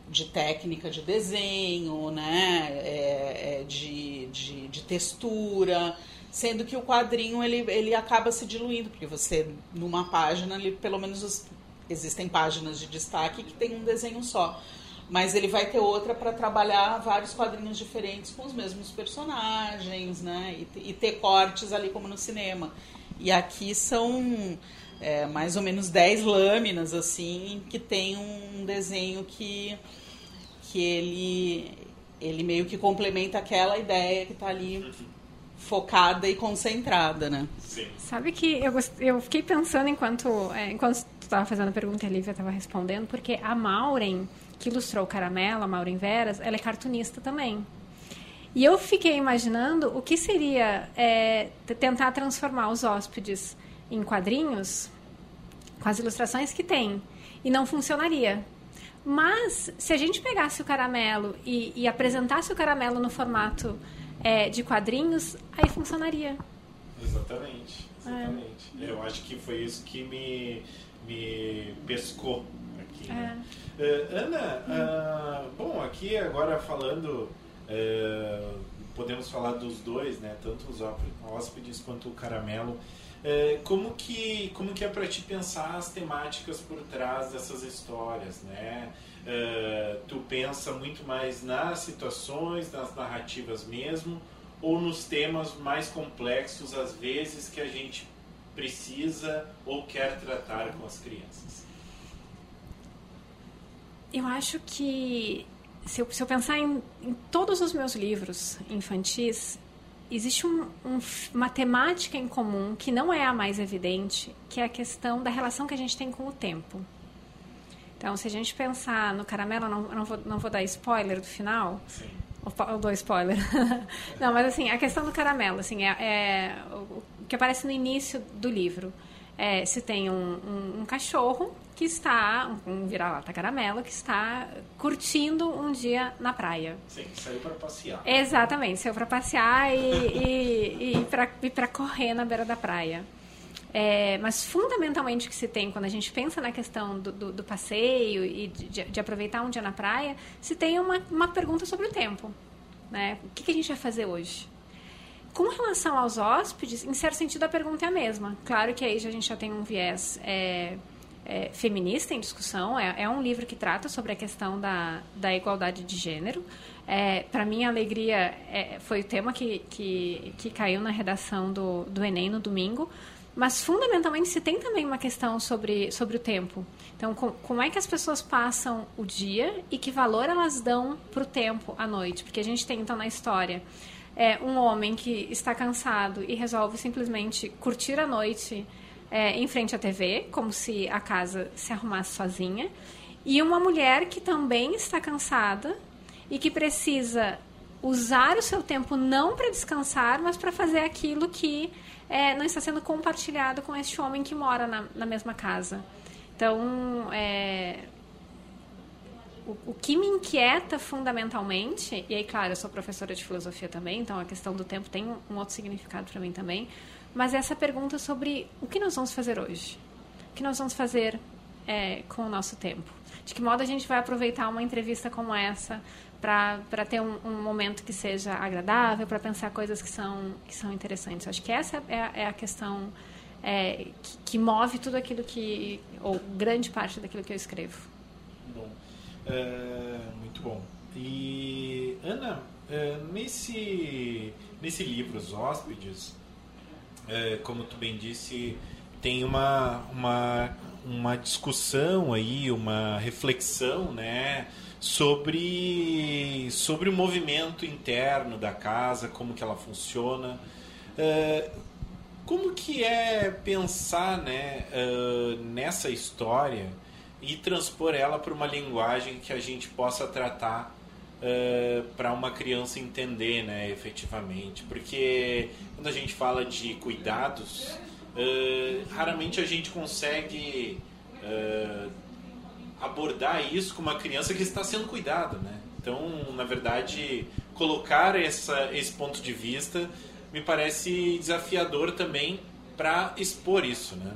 de técnica de desenho, né? É, é, de, de, de, textura, sendo que o quadrinho ele, ele acaba se diluindo, porque você, numa página, ali, pelo menos os, existem páginas de destaque que tem um desenho só mas ele vai ter outra para trabalhar vários quadrinhos diferentes com os mesmos personagens, né? E, e, ter cortes ali como no cinema. E aqui são é, mais ou menos 10 lâminas, assim, que tem um desenho que, que ele, ele meio que complementa aquela ideia que está ali focada e concentrada, né? Sim. Sabe que eu, eu fiquei pensando enquanto, é, enquanto tu estava fazendo a pergunta e a Lívia estava respondendo, porque a Maureen, que ilustrou o Caramelo, a Maureen Veras, ela é cartunista também. E eu fiquei imaginando o que seria é, tentar transformar os hóspedes em quadrinhos com as ilustrações que tem. E não funcionaria. Mas, se a gente pegasse o caramelo e, e apresentasse o caramelo no formato é, de quadrinhos, aí funcionaria. Exatamente. Exatamente. É. Eu acho que foi isso que me, me pescou Uh, Ana, uh, bom, aqui agora falando é, podemos falar dos dois, né? Tanto os hóspedes quanto o caramelo. Como que como que é para te pensar as temáticas por trás dessas histórias, né? Tu pensa muito mais nas situações, nas narrativas mesmo, ou nos temas mais complexos às vezes que a gente precisa ou quer tratar com as crianças? Eu acho que se eu, se eu pensar em, em, todos os meus livros infantis, existe um, um, uma temática em comum que não é a mais evidente, que é a questão da relação que a gente tem com o tempo. Então, se a gente pensar no caramelo, não, não, vou, não vou dar spoiler do final. Sim. Eu dou spoiler. não, mas assim, a questão do caramelo, assim, é, é o que aparece no início do livro. É, se tem um, um, um cachorro que está, um vira-lata caramelo, que está curtindo um dia na praia. Sim, saiu para passear. Exatamente, saiu para passear e, e, e para correr na beira da praia. É, mas fundamentalmente o que se tem quando a gente pensa na questão do, do, do passeio e de, de, aproveitar um dia na praia, se tem uma, uma pergunta sobre o tempo. Né? O que, que a gente vai fazer hoje? com relação aos hóspedes, em certo sentido a pergunta é a mesma. Claro que aí a gente já tem um viés é, é, feminista em discussão. É, é, um livro que trata sobre a questão da, da igualdade de gênero. É, Para mim, a alegria é, foi o tema que, que, que caiu na redação do, do Enem no domingo. Mas, fundamentalmente, se tem também uma questão sobre, sobre o tempo. Então, com, como é que as pessoas passam o dia e que valor elas dão para o tempo à noite? Porque a gente tem, então, na história é, um homem que está cansado e resolve simplesmente curtir a noite é, em frente à TV, como se a casa se arrumasse sozinha, e uma mulher que também está cansada e que precisa usar o seu tempo não para descansar, mas para fazer aquilo que é, não está sendo compartilhado com este homem que mora na, na mesma casa. Então, é, o, o, que me inquieta fundamentalmente, e aí, claro, eu sou professora de filosofia também, então a questão do tempo tem um, outro significado para mim também, mas essa pergunta sobre o que nós vamos fazer hoje? O que nós vamos fazer é, com o nosso tempo? De que modo a gente vai aproveitar uma entrevista como essa para ter um, um, momento que seja agradável, para pensar coisas que são, que são interessantes? Acho que essa é a, é a questão é, que, que move tudo aquilo que, ou grande parte daquilo que eu escrevo. É, muito bom. E, Ana, é, nesse, nesse livro, Os Hóspedes, é, como tu bem disse, tem uma, uma, uma discussão aí, uma reflexão, né? sobre, sobre o movimento interno da casa, como que ela funciona. como que é pensar né, nessa história e transpor ela para uma linguagem que a gente possa tratar uh, eh, para uma criança entender, né, efetivamente. Porque quando a gente fala de cuidados, uh, raramente a gente consegue uh, abordar isso com uma criança que está sendo cuidada, né? Então, na verdade, colocar essa, esse ponto de vista me parece desafiador também para expor isso, né?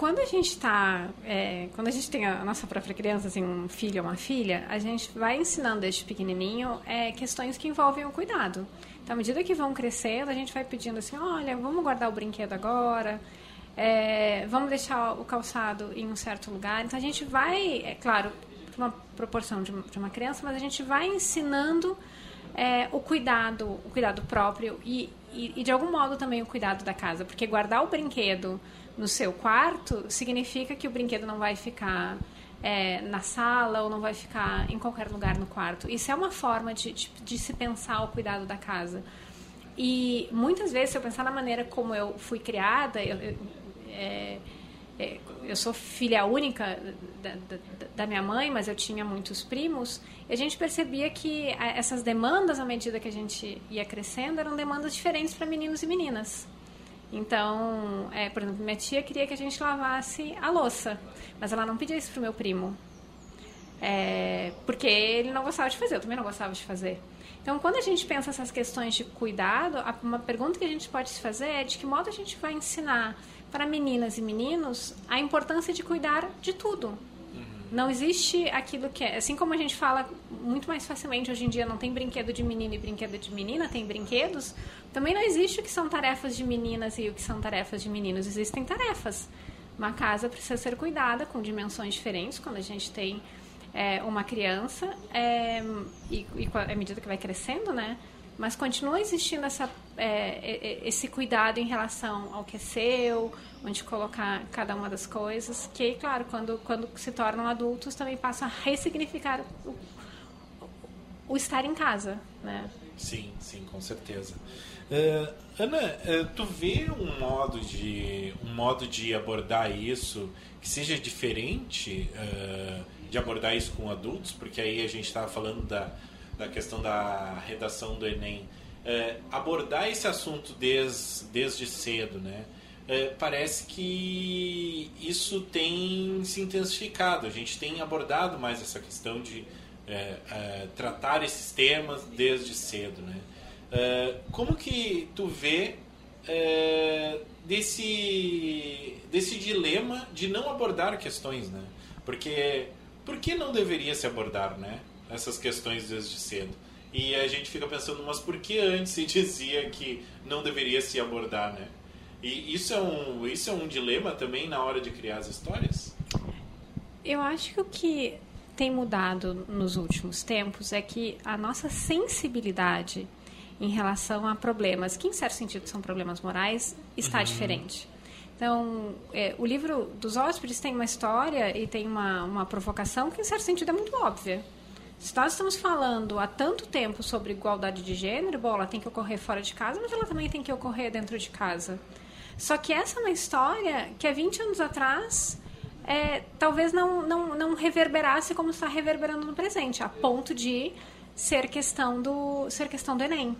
Quando a gente está, é, quando a gente tem a nossa própria criança, assim, um filho ou uma filha, a gente vai ensinando desde pequenininho é, questões que envolvem o cuidado. Então, à medida que vão crescendo, a gente vai pedindo assim, olha, vamos guardar o brinquedo agora, é, vamos deixar o calçado em um certo lugar. Então, a gente vai, é claro, uma proporção de, de uma criança, mas a gente vai ensinando é, o cuidado, o cuidado próprio e, e, e, de algum modo também o cuidado da casa, porque guardar o brinquedo no seu quarto, significa que o brinquedo não vai ficar é, na sala ou não vai ficar em qualquer lugar no quarto. Isso é uma forma de, de, de, se pensar o cuidado da casa. E muitas vezes, se eu pensar na maneira como eu fui criada, eu, eu, é, é, eu sou filha única da, da, da, minha mãe, mas eu tinha muitos primos, e a gente percebia que essas demandas, à medida que a gente ia crescendo, eram demandas diferentes para meninos e meninas. Então, é, por exemplo, minha tia queria que a gente lavasse a louça, mas ela não pedia isso pro meu primo. É, porque ele não gostava de fazer, eu também não gostava de fazer. Então, quando a gente pensa essas questões de cuidado, uma pergunta que a gente pode se fazer é de que modo a gente vai ensinar para meninas e meninos a importância de cuidar de tudo, não existe aquilo que é. Assim como a gente fala muito mais facilmente hoje em dia, não tem brinquedo de menino e brinquedo de menina, tem brinquedos. Também não existe o que são tarefas de meninas e o que são tarefas de meninos. Existem tarefas. Uma casa precisa ser cuidada com dimensões diferentes quando a gente tem é, uma criança é, e, e à medida que vai crescendo, né? Mas continua existindo essa, é, esse cuidado em relação ao que é seu, onde colocar cada uma das coisas, que, claro, quando, quando se tornam adultos, também passam a ressignificar o, o estar em casa, né? Sim, sim, com certeza. Uh, Ana, uh, tu vê um modo de um modo de abordar isso que seja diferente uh, de abordar isso com adultos, porque aí a gente estava falando da, da questão da redação do Enem, abordar esse assunto des, desde cedo, né? é, parece que isso tem se intensificado. A gente tem abordado mais essa questão de é, é, tratar esses temas desde cedo, né? É, como que tu vê é, desse desse dilema de não abordar questões, né? Porque por que não deveria se abordar, né? Essas questões desde cedo. E a gente fica pensando, mas por que antes se dizia que não deveria se abordar, né? E isso é um, isso é um dilema também na hora de criar as histórias? Eu acho que o que tem mudado nos últimos tempos é que a nossa sensibilidade em relação a problemas, que em certo sentido são problemas morais, está uhum. diferente. Então, é, o livro dos hóspedes tem uma história e tem uma, uma provocação que, em certo sentido, é muito óbvia. Se nós estamos falando há tanto tempo sobre igualdade de gênero, bom, ela tem que ocorrer fora de casa, mas ela também tem que ocorrer dentro de casa. Só que essa é uma história que há 20 anos atrás é, talvez não, não, não reverberasse como está reverberando no presente, a ponto de ser questão do, ser questão do Enem.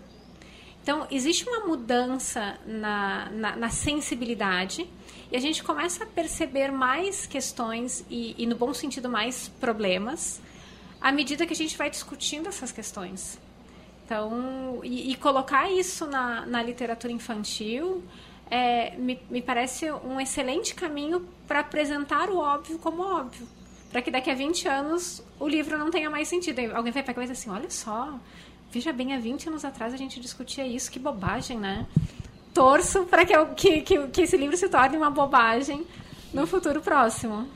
Então, existe uma mudança na, na, na sensibilidade e a gente começa a perceber mais questões e, e, no bom sentido, mais problemas à medida que a gente vai discutindo essas questões. Então, e, e colocar isso na, na literatura infantil é, me, me parece um excelente caminho para apresentar o óbvio como óbvio. Para que daqui a 20 anos o livro não tenha mais sentido. Alguém vai pegar e vai dizer assim: olha só, veja bem, há 20 anos atrás a gente discutia isso, que bobagem, né? Torço para que, que, que, que esse livro se torne uma bobagem no futuro próximo.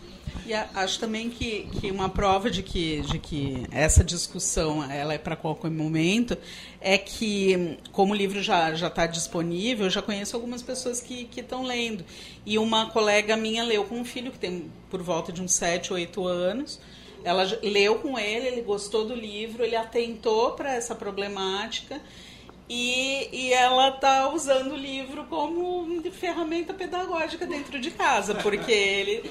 E acho também que, que uma prova de que, de que essa discussão ela é para qualquer momento é que, como o livro já está disponível, eu já conheço algumas pessoas que estão lendo. E uma colega minha leu com um filho que tem por volta de uns 7, 8 anos. Ela leu com ele, ele gostou do livro, ele atentou para essa problemática e, e ela está usando o livro como ferramenta pedagógica dentro de casa, porque ele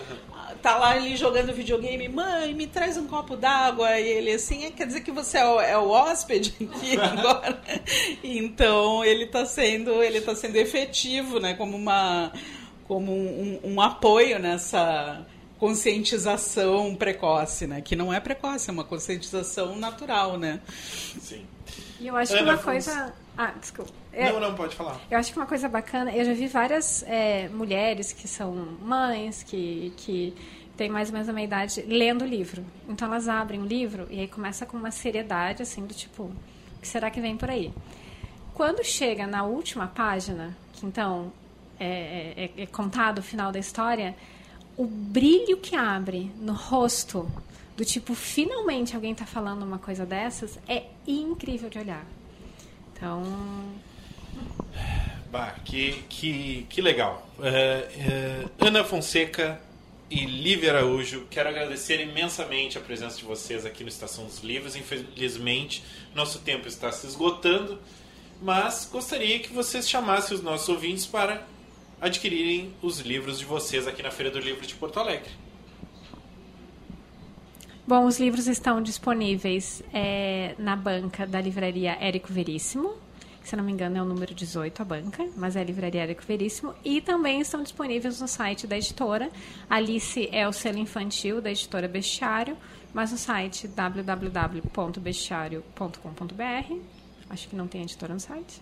tá lá ali jogando videogame, mãe, me traz um copo d'água, e ele assim, é, quer dizer que você é o, é o hóspede aqui agora? então ele está sendo, ele tá sendo efetivo, né, como uma como um, um, um apoio nessa conscientização precoce, né? Que não é precoce, é uma conscientização natural, né? Sim. E eu acho Ana, que uma coisa. Ah, desculpa. É, não, não, pode falar. Eu acho que uma coisa bacana, eu já vi várias é, mulheres que são mães, que, que têm mais ou menos a minha idade, lendo o livro. Então elas abrem o livro e aí começa com uma seriedade, assim, do tipo, o que será que vem por aí? Quando chega na última página, que então é, é, é contado o final da história, o brilho que abre no rosto do tipo, finalmente alguém está falando uma coisa dessas, é incrível de olhar. Então. Bah, que, que, que legal. Uh, uh, Ana Fonseca e Lívia Araújo, quero agradecer imensamente a presença de vocês aqui no Estação dos Livros. Infelizmente, nosso tempo está se esgotando, mas gostaria que vocês chamassem os nossos ouvintes para adquirirem os livros de vocês aqui na Feira do Livro de Porto Alegre. Bom, os livros estão disponíveis é, na banca da livraria Érico Veríssimo. Se não me engano, é o número 18 a banca, mas é a livraria Érico Veríssimo. E também estão disponíveis no site da editora. Alice é o selo infantil da editora Bestiário, mas no site www.bestiário.com.br. Acho que não tem editora no site.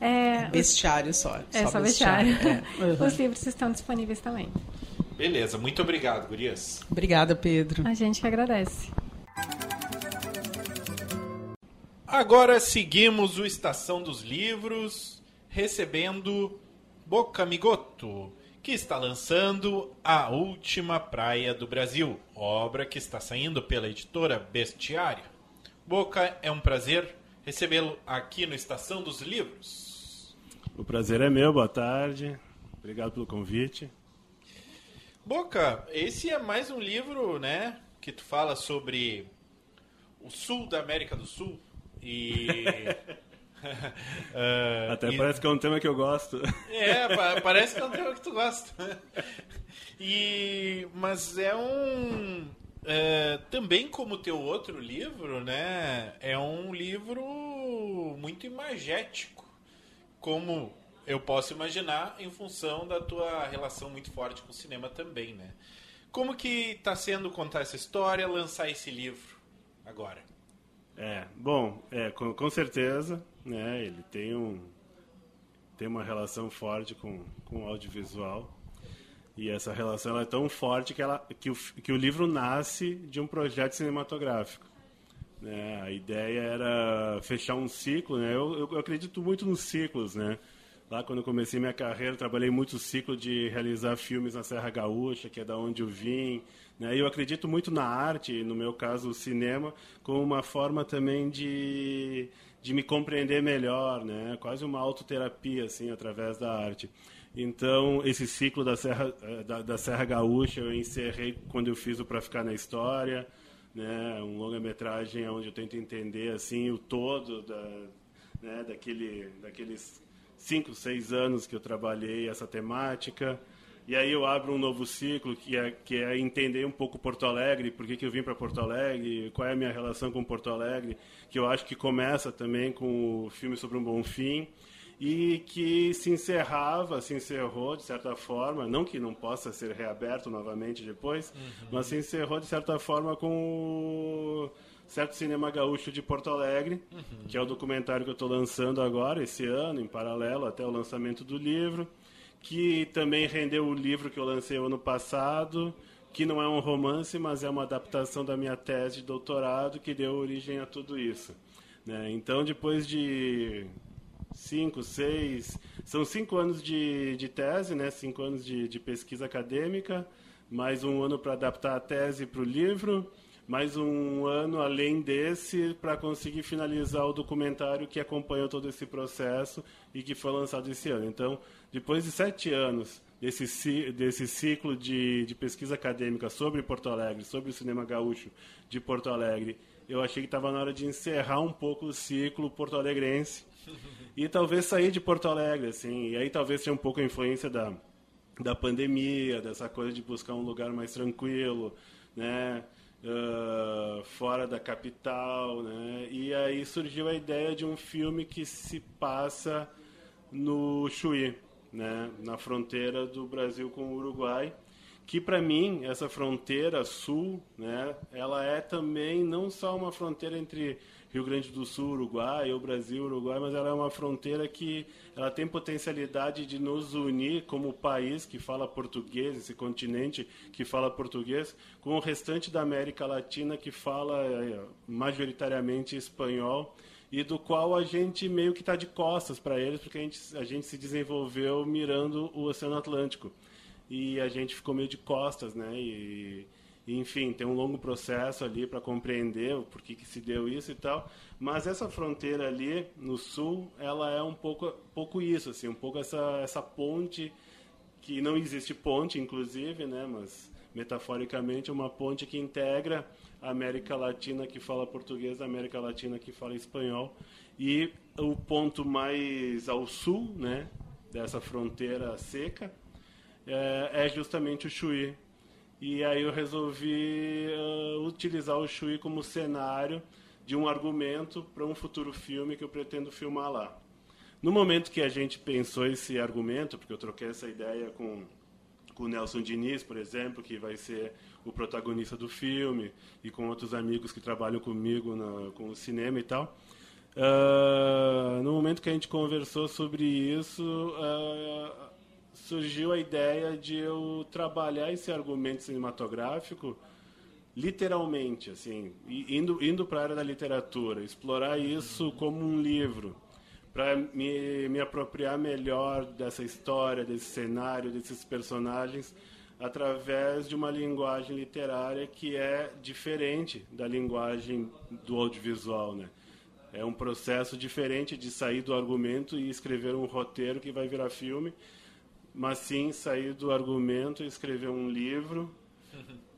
É, bestiário só. É só, só bestiário. bestiário. É. Uhum. Os livros estão disponíveis também. Beleza, muito obrigado, Gurias. Obrigada, Pedro. A gente que agradece. Agora seguimos o Estação dos Livros, recebendo Boca Migoto, que está lançando A Última Praia do Brasil, obra que está saindo pela editora Bestiário. Boca, é um prazer recebê-lo aqui no Estação dos Livros. O prazer é meu, boa tarde. Obrigado pelo convite. Boca, esse é mais um livro, né, que tu fala sobre o sul da América do Sul e uh, Até e... parece que é um tema que eu gosto. É, parece que é um tema que tu gosta. E mas é um é, também como o teu outro livro, né? É um livro muito imagético, como eu posso imaginar em função da tua relação muito forte com o cinema também, né? Como que está sendo contar essa história, lançar esse livro agora? É, bom, é, com, com certeza, né? Ele tem um tem uma relação forte com, com o audiovisual e essa relação é tão forte que, ela, que, o, que o livro nasce de um projeto cinematográfico. Né? A ideia era fechar um ciclo. Né? Eu, eu, eu acredito muito nos ciclos. Né? Lá quando eu comecei minha carreira, trabalhei muito o ciclo de realizar filmes na Serra Gaúcha, que é da onde eu vim. Né? E eu acredito muito na arte, no meu caso o cinema, como uma forma também de, de me compreender melhor, né? quase uma autoterapia assim, através da arte. Então, esse ciclo da Serra, eh, da, da Serra Gaúcha eu encerrei quando eu fiz o Pra Ficar na História, né? um longa-metragem onde eu tento entender assim o todo da, né? daquele, daqueles cinco, seis anos que eu trabalhei essa temática. E aí eu abro um novo ciclo, que é, que é entender um pouco Porto Alegre, por que, que eu vim para Porto Alegre, qual é a minha relação com Porto Alegre, que eu acho que começa também com o filme Sobre um Bom Fim, e que se encerrava, se encerrou de certa forma, não que não possa ser reaberto novamente depois, uhum. mas se encerrou de certa forma com o certo cinema gaúcho de Porto Alegre, uhum. que é o documentário que eu estou lançando agora, esse ano, em paralelo até o lançamento do livro, que também rendeu o livro que eu lancei ano passado, que não é um romance, mas é uma adaptação da minha tese de doutorado que deu origem a tudo isso. Né? Então, depois de cinco, seis, são cinco anos de, de tese, né? cinco anos de, de pesquisa acadêmica, mais um ano para adaptar a tese para o livro, mais um ano além desse para conseguir finalizar o documentário que acompanhou todo esse processo e que foi lançado esse ano. Então, depois de sete anos desse, desse ciclo de, de pesquisa acadêmica sobre Porto Alegre, sobre o cinema gaúcho de Porto Alegre, eu achei que estava na hora de encerrar um pouco o ciclo porto-alegrense e talvez sair de Porto Alegre, assim, e aí talvez tenha um pouco a influência da, da pandemia, dessa coisa de buscar um lugar mais tranquilo, né? Uh, fora da capital, né? E aí surgiu a ideia de um filme que se passa no Chuí, né? Na fronteira do Brasil com o Uruguai, que para mim essa fronteira sul, né? Ela é também não só uma fronteira entre Rio Grande do Sul, Uruguai, ou Brasil, Uruguai, mas ela é uma fronteira que ela tem potencialidade de nos unir como país que fala português, esse continente que fala português, com o restante da América Latina que fala é, majoritariamente espanhol e do qual a gente meio que está de costas para eles, porque a gente, a gente se desenvolveu mirando o Oceano Atlântico. E a gente ficou meio de costas, né? E, enfim, tem um longo processo ali para compreender o porquê que se deu isso e tal. Mas essa fronteira ali no sul, ela é um pouco, pouco isso, assim, um pouco essa, essa ponte que não existe ponte, inclusive, né? Mas metaforicamente é uma ponte que integra a América Latina que fala português, a América Latina que fala espanhol e o ponto mais ao sul, né? Dessa fronteira seca é, é justamente o Chuí, e aí eu resolvi uh, utilizar o Shui como cenário de um argumento para um futuro filme que eu pretendo filmar lá. No momento que a gente pensou esse argumento, porque eu troquei essa ideia com, com o Nelson Diniz, por exemplo, que vai ser o protagonista do filme, e com outros amigos que trabalham comigo na, com o cinema e tal. Uh, no momento que a gente conversou sobre isso, uh, surgiu a ideia de eu trabalhar esse argumento cinematográfico literalmente, assim, indo, indo para a área da literatura, explorar isso como um livro, para me, me apropriar melhor dessa história, desse cenário, desses personagens, através de uma linguagem literária que é diferente da linguagem do audiovisual, né? É um processo diferente de sair do argumento e escrever um roteiro que vai virar filme mas sim sair do argumento e escrever um livro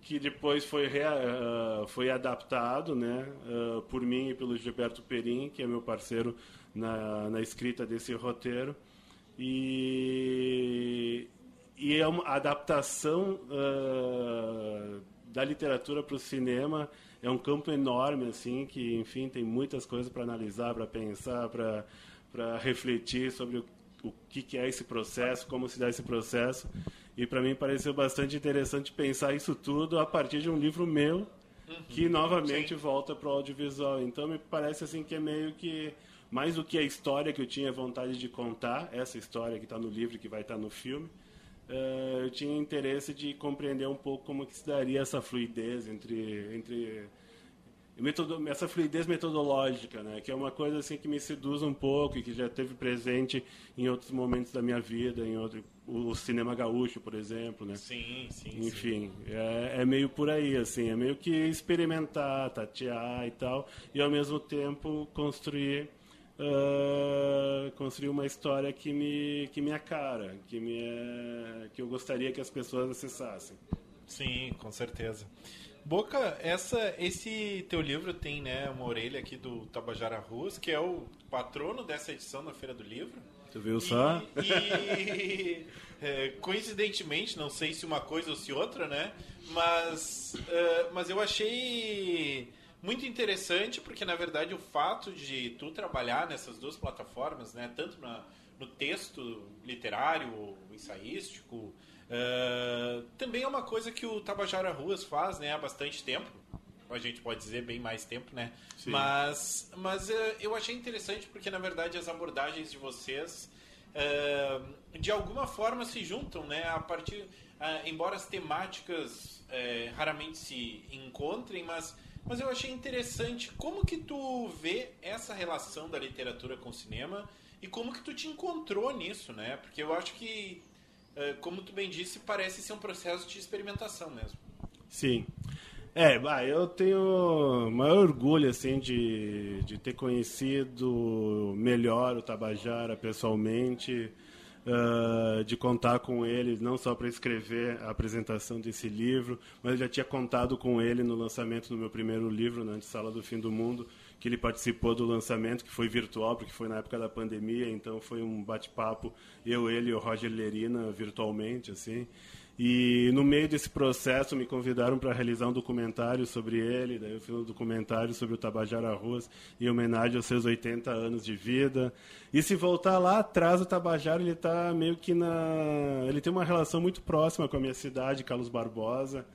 que depois foi, uh, foi adaptado né, uh, por mim e pelo Gilberto Perim, que é meu parceiro na, na escrita desse roteiro. E, e é uma adaptação uh, da literatura para o cinema é um campo enorme assim que enfim tem muitas coisas para analisar para pensar para para refletir sobre o o que, que é esse processo, como se dá esse processo. E para mim pareceu bastante interessante pensar isso tudo a partir de um livro meu que novamente Sim. volta para o audiovisual. Então me parece assim que é meio que mais do que a história que eu tinha vontade de contar, essa história que está no livro que vai estar tá no filme, uh, eu tinha interesse de compreender um pouco como que se daria essa fluidez entre entre metodo, essa fluidez metodológica, né? Que é uma coisa assim que me seduz um pouco e que já teve presente em outros momentos da minha vida, em outro, o, cinema gaúcho, por exemplo, né? Sim, sim. Enfim, sim. É, é meio por aí, assim, é meio que experimentar, tatear e tal, e ao mesmo tempo construir Uh, construir uma história que me que minha cara que me é, que eu gostaria que as pessoas acessassem sim com certeza Boca, essa, esse teu livro tem né, uma orelha aqui do Tabajara Rus, que é o patrono dessa edição da Feira do Livro. Tu viu só? E, é, coincidentemente, não sei se uma coisa ou se outra, né? Mas, uh, mas eu achei muito interessante porque, na verdade, o fato de tu trabalhar nessas duas plataformas, né? Tanto na, no texto literário, ensaístico, Uh, também é uma coisa que o Tabajara Ruas faz né, há bastante tempo. A gente pode dizer bem mais tempo, né? Sim. Mas, mas uh, eu achei interessante porque, na verdade, as abordagens de vocês uh, de alguma forma se juntam, né? A partir, embora as temáticas raramente se encontrem, mas, mas eu achei interessante como que tu vê essa relação da literatura com o cinema e como que tu te encontrou nisso, né? Porque eu acho que como tu bem disse, parece ser um processo de experimentação mesmo. Sim. É, bah, eu tenho maior orgulho assim de, de ter conhecido melhor o Tabajara pessoalmente, uh, de contar com ele não só para escrever a apresentação desse livro, mas eu já tinha contado com ele no lançamento do meu primeiro livro, na Sala do Fim do Mundo, que ele participou do lançamento, que foi virtual, porque foi na época da pandemia, então foi um bate-papo, eu, ele e o Roger Lerina, virtualmente, assim. E no meio desse processo me convidaram para realizar um documentário sobre ele, daí eu fiz um documentário sobre o Tabajara Arroz em homenagem aos seus 80 anos de vida. E se voltar lá atrás, o Tabajara ele está meio que na, ele tem uma relação muito próxima com a minha cidade, Carlos Barbosa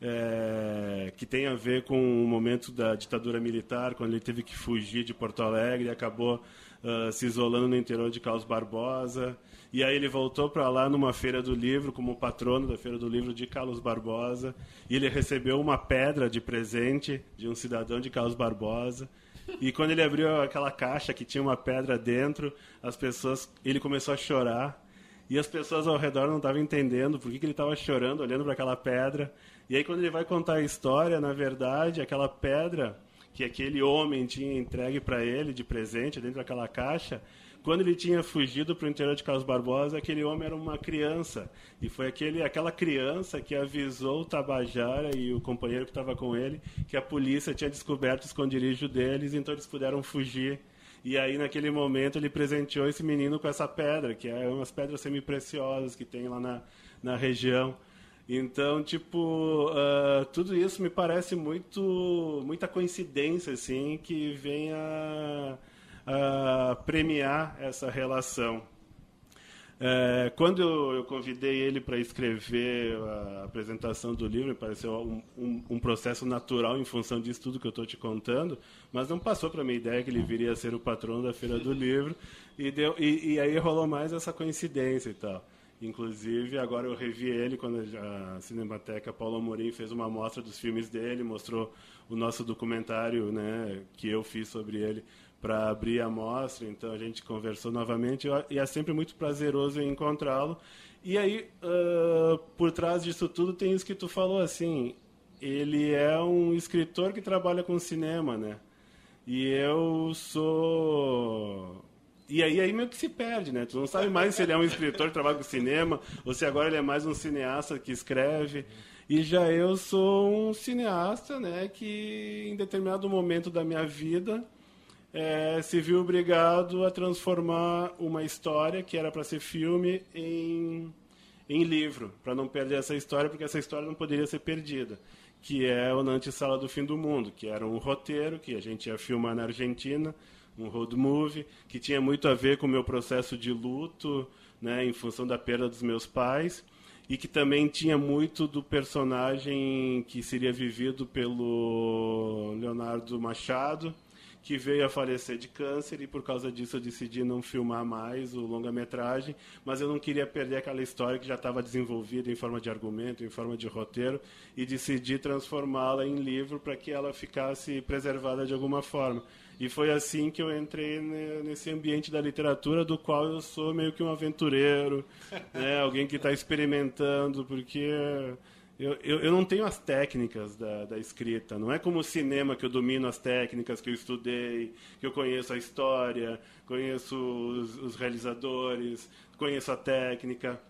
é, que tem a ver com o momento da ditadura militar, quando ele teve que fugir de Porto Alegre e acabou uh, se isolando no interior de Carlos Barbosa. E aí ele voltou para lá numa feira do livro, como patrono da feira do livro de Carlos Barbosa. E ele recebeu uma pedra de presente de um cidadão de Carlos Barbosa. E quando ele abriu aquela caixa que tinha uma pedra dentro, as pessoas, ele começou a chorar. E as pessoas ao redor não estavam entendendo por que, que ele estava chorando, olhando para aquela pedra. E aí, quando ele vai contar a história, na verdade, aquela pedra que aquele homem tinha entregue para ele de presente dentro daquela caixa, quando ele tinha fugido para o interior de Carlos Barbosa, aquele homem era uma criança. E foi aquele, aquela criança que avisou o Tabajara e o companheiro que estava com ele que a polícia tinha descoberto o esconderijo deles, então eles puderam fugir. E aí, naquele momento, ele presenteou esse menino com essa pedra, que é umas pedras semi-preciosas que tem lá na, na região. Então, tipo, uh, tudo isso me parece muito, muita coincidência, assim, que vem a, a premiar essa relação. É, quando eu, eu, convidei ele para escrever a apresentação do livro, me pareceu um, um, um, processo natural em função disso tudo que eu estou te contando, mas não passou para minha ideia que ele viria a ser o patrono da Feira do Livro, e, deu, e, e aí rolou mais essa coincidência e tal. Inclusive, agora eu revi ele quando a Cinemateca Paulo Amorim fez uma amostra dos filmes dele, mostrou o nosso documentário né, que eu fiz sobre ele para abrir a amostra. Então a gente conversou novamente e é sempre muito prazeroso encontrá-lo. E aí, uh, por trás disso tudo, tem isso que tu falou, assim, ele é um escritor que trabalha com cinema, né? E eu sou e aí, aí meio que se perde, né? Tu não sabe mais se ele é um escritor que trabalha com cinema ou se agora ele é mais um cineasta que escreve. E já eu sou um cineasta, né? Que em determinado momento da minha vida é, se viu obrigado a transformar uma história que era para ser filme em, em livro, para não perder essa história, porque essa história não poderia ser perdida que é o Na Sala do Fim do Mundo, que era um roteiro que a gente ia filmar na Argentina, um road movie que tinha muito a ver com o meu processo de luto, né, em função da perda dos meus pais, e que também tinha muito do personagem que seria vivido pelo Leonardo Machado, que veio a falecer de câncer e por causa disso eu decidi não filmar mais o longa-metragem, mas eu não queria perder aquela história que já estava desenvolvida em forma de argumento, em forma de roteiro e decidi transformá-la em livro para que ela ficasse preservada de alguma forma. E foi assim que eu entrei nesse ambiente da literatura, do qual eu sou meio que um aventureiro, né? alguém que está experimentando, porque eu, eu, eu, não tenho as técnicas da, da, escrita. Não é como o cinema que eu domino as técnicas, que eu estudei, que eu conheço a história, conheço os, os realizadores, conheço a técnica.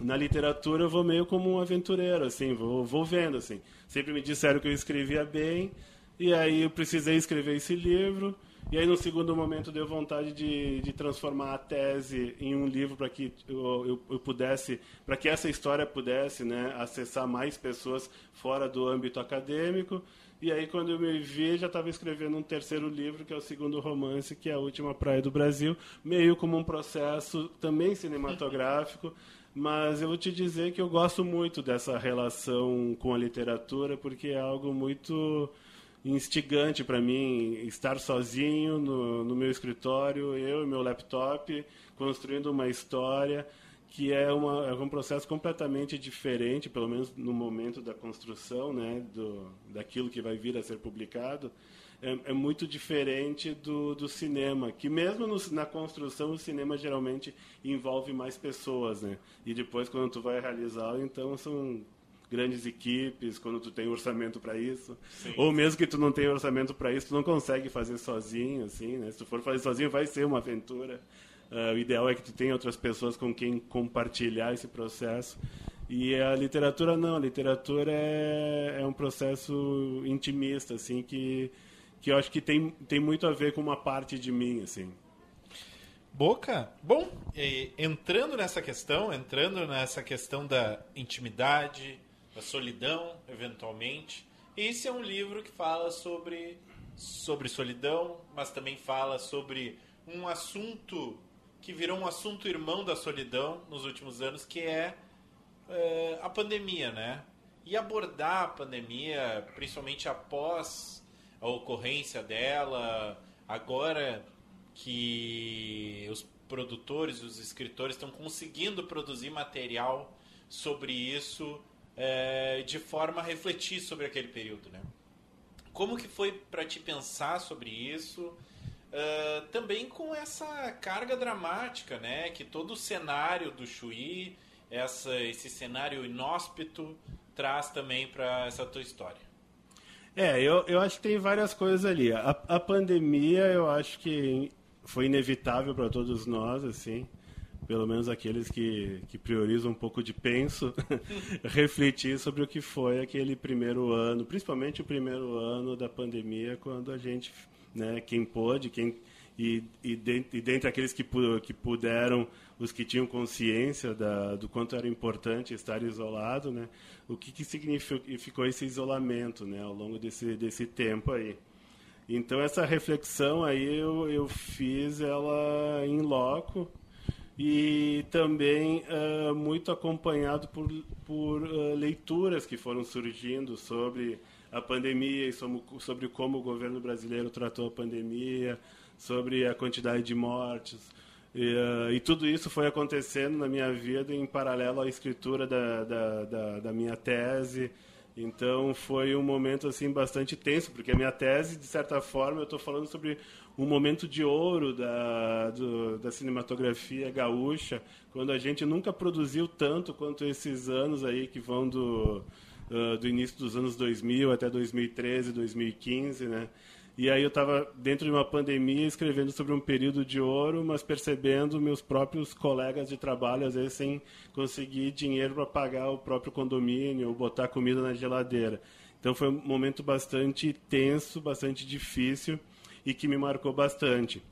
Na literatura eu vou meio como um aventureiro, assim, vou, vou vendo, assim. Sempre me disseram que eu escrevia bem, e aí eu precisei escrever esse livro. E aí, no segundo momento, deu vontade de, de transformar a tese em um livro para que eu, eu, eu pudesse, para que essa história pudesse né, acessar mais pessoas fora do âmbito acadêmico. E aí, quando eu me vi, já estava escrevendo um terceiro livro, que é o segundo romance, que é A Última Praia do Brasil, meio como um processo também cinematográfico. Mas eu vou te dizer que eu gosto muito dessa relação com a literatura, porque é algo muito instigante para mim estar sozinho no, no, meu escritório, eu e meu laptop, construindo uma história que é, uma, é um processo completamente diferente, pelo menos no momento da construção, né, do, daquilo que vai vir a ser publicado, é, é muito diferente do, do cinema, que mesmo no, na construção o cinema geralmente envolve mais pessoas, né, e depois quando tu vai realizar, então são grandes equipes, quando tu tem orçamento para isso. Sim. Ou mesmo que tu não tenha orçamento para isso, tu não consegue fazer sozinho, assim, né? Se tu for fazer sozinho, vai ser uma aventura. Uh, o ideal é que tu tenha outras pessoas com quem compartilhar esse processo. E a literatura não, a literatura é, é um processo intimista, assim, que, que eu acho que tem, tem muito a ver com uma parte de mim, assim. Boca. Bom, entrando nessa questão, entrando nessa questão da intimidade, da solidão, eventualmente. Esse é um livro que fala sobre, sobre solidão, mas também fala sobre um assunto que virou um assunto irmão da solidão nos últimos anos, que é, é a pandemia, né? E abordar a pandemia, principalmente após a ocorrência dela, agora que os produtores, os escritores estão conseguindo produzir material sobre isso é, de forma a refletir sobre aquele período, né? Como que foi para te pensar sobre isso? Uh, também com essa carga dramática, né? Que todo o cenário do Chuí, essa, esse cenário inóspito, traz também para essa tua história. É, eu, eu acho que tem várias coisas ali. A, a pandemia, eu acho que foi inevitável para todos nós, assim pelo menos aqueles que, que priorizam um pouco de penso, refletir sobre o que foi aquele primeiro ano, principalmente o primeiro ano da pandemia, quando a gente, né, quem pôde, quem e, e, de, e dentre aqueles que, que puderam, os que tinham consciência da, do quanto era importante estar isolado, né, o que, que significou esse isolamento né, ao longo desse, desse tempo aí. Então, essa reflexão aí eu, eu fiz ela em loco, e também uh, muito acompanhado por, por uh, leituras que foram surgindo sobre a pandemia e sobre, sobre, como o governo brasileiro tratou a pandemia, sobre a quantidade de mortes. E, uh, e tudo isso foi acontecendo na minha vida em paralelo à escritura da, da, da, da minha tese. Então foi um momento assim bastante tenso, porque a minha tese, de certa forma, eu estou falando sobre um momento de ouro da, do, da cinematografia gaúcha, quando a gente nunca produziu tanto quanto esses anos aí que vão do, uh, do início dos anos 2000 até 2013, 2015, né? E aí eu estava dentro de uma pandemia escrevendo sobre um período de ouro, mas percebendo meus próprios colegas de trabalho às vezes sem conseguir dinheiro para pagar o próprio condomínio ou botar comida na geladeira. Então foi um momento bastante tenso, bastante difícil e que me marcou bastante.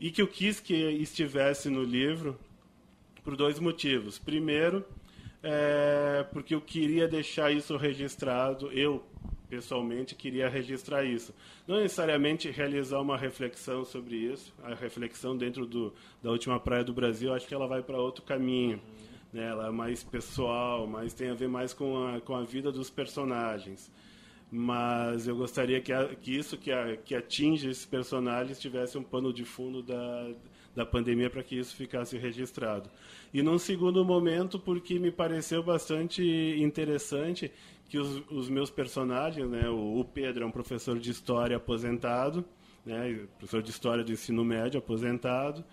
E que eu quis que estivesse no livro por dois motivos. Primeiro, é, porque eu queria deixar isso registrado, eu pessoalmente queria registrar isso. Não necessariamente realizar uma reflexão sobre isso, a reflexão dentro do, da última praia do Brasil, acho que ela vai para outro caminho. Né? Ela é mais pessoal, mas tem a ver mais com a, com a vida dos personagens. Mas eu gostaria que, a, que isso que, a, que atinge esses personagens tivesse um pano de fundo da, da pandemia para que isso ficasse registrado. E num segundo momento, porque me pareceu bastante interessante que os, os meus personagens, né, o, o, Pedro é um professor de história aposentado, né, professor de história do ensino médio aposentado,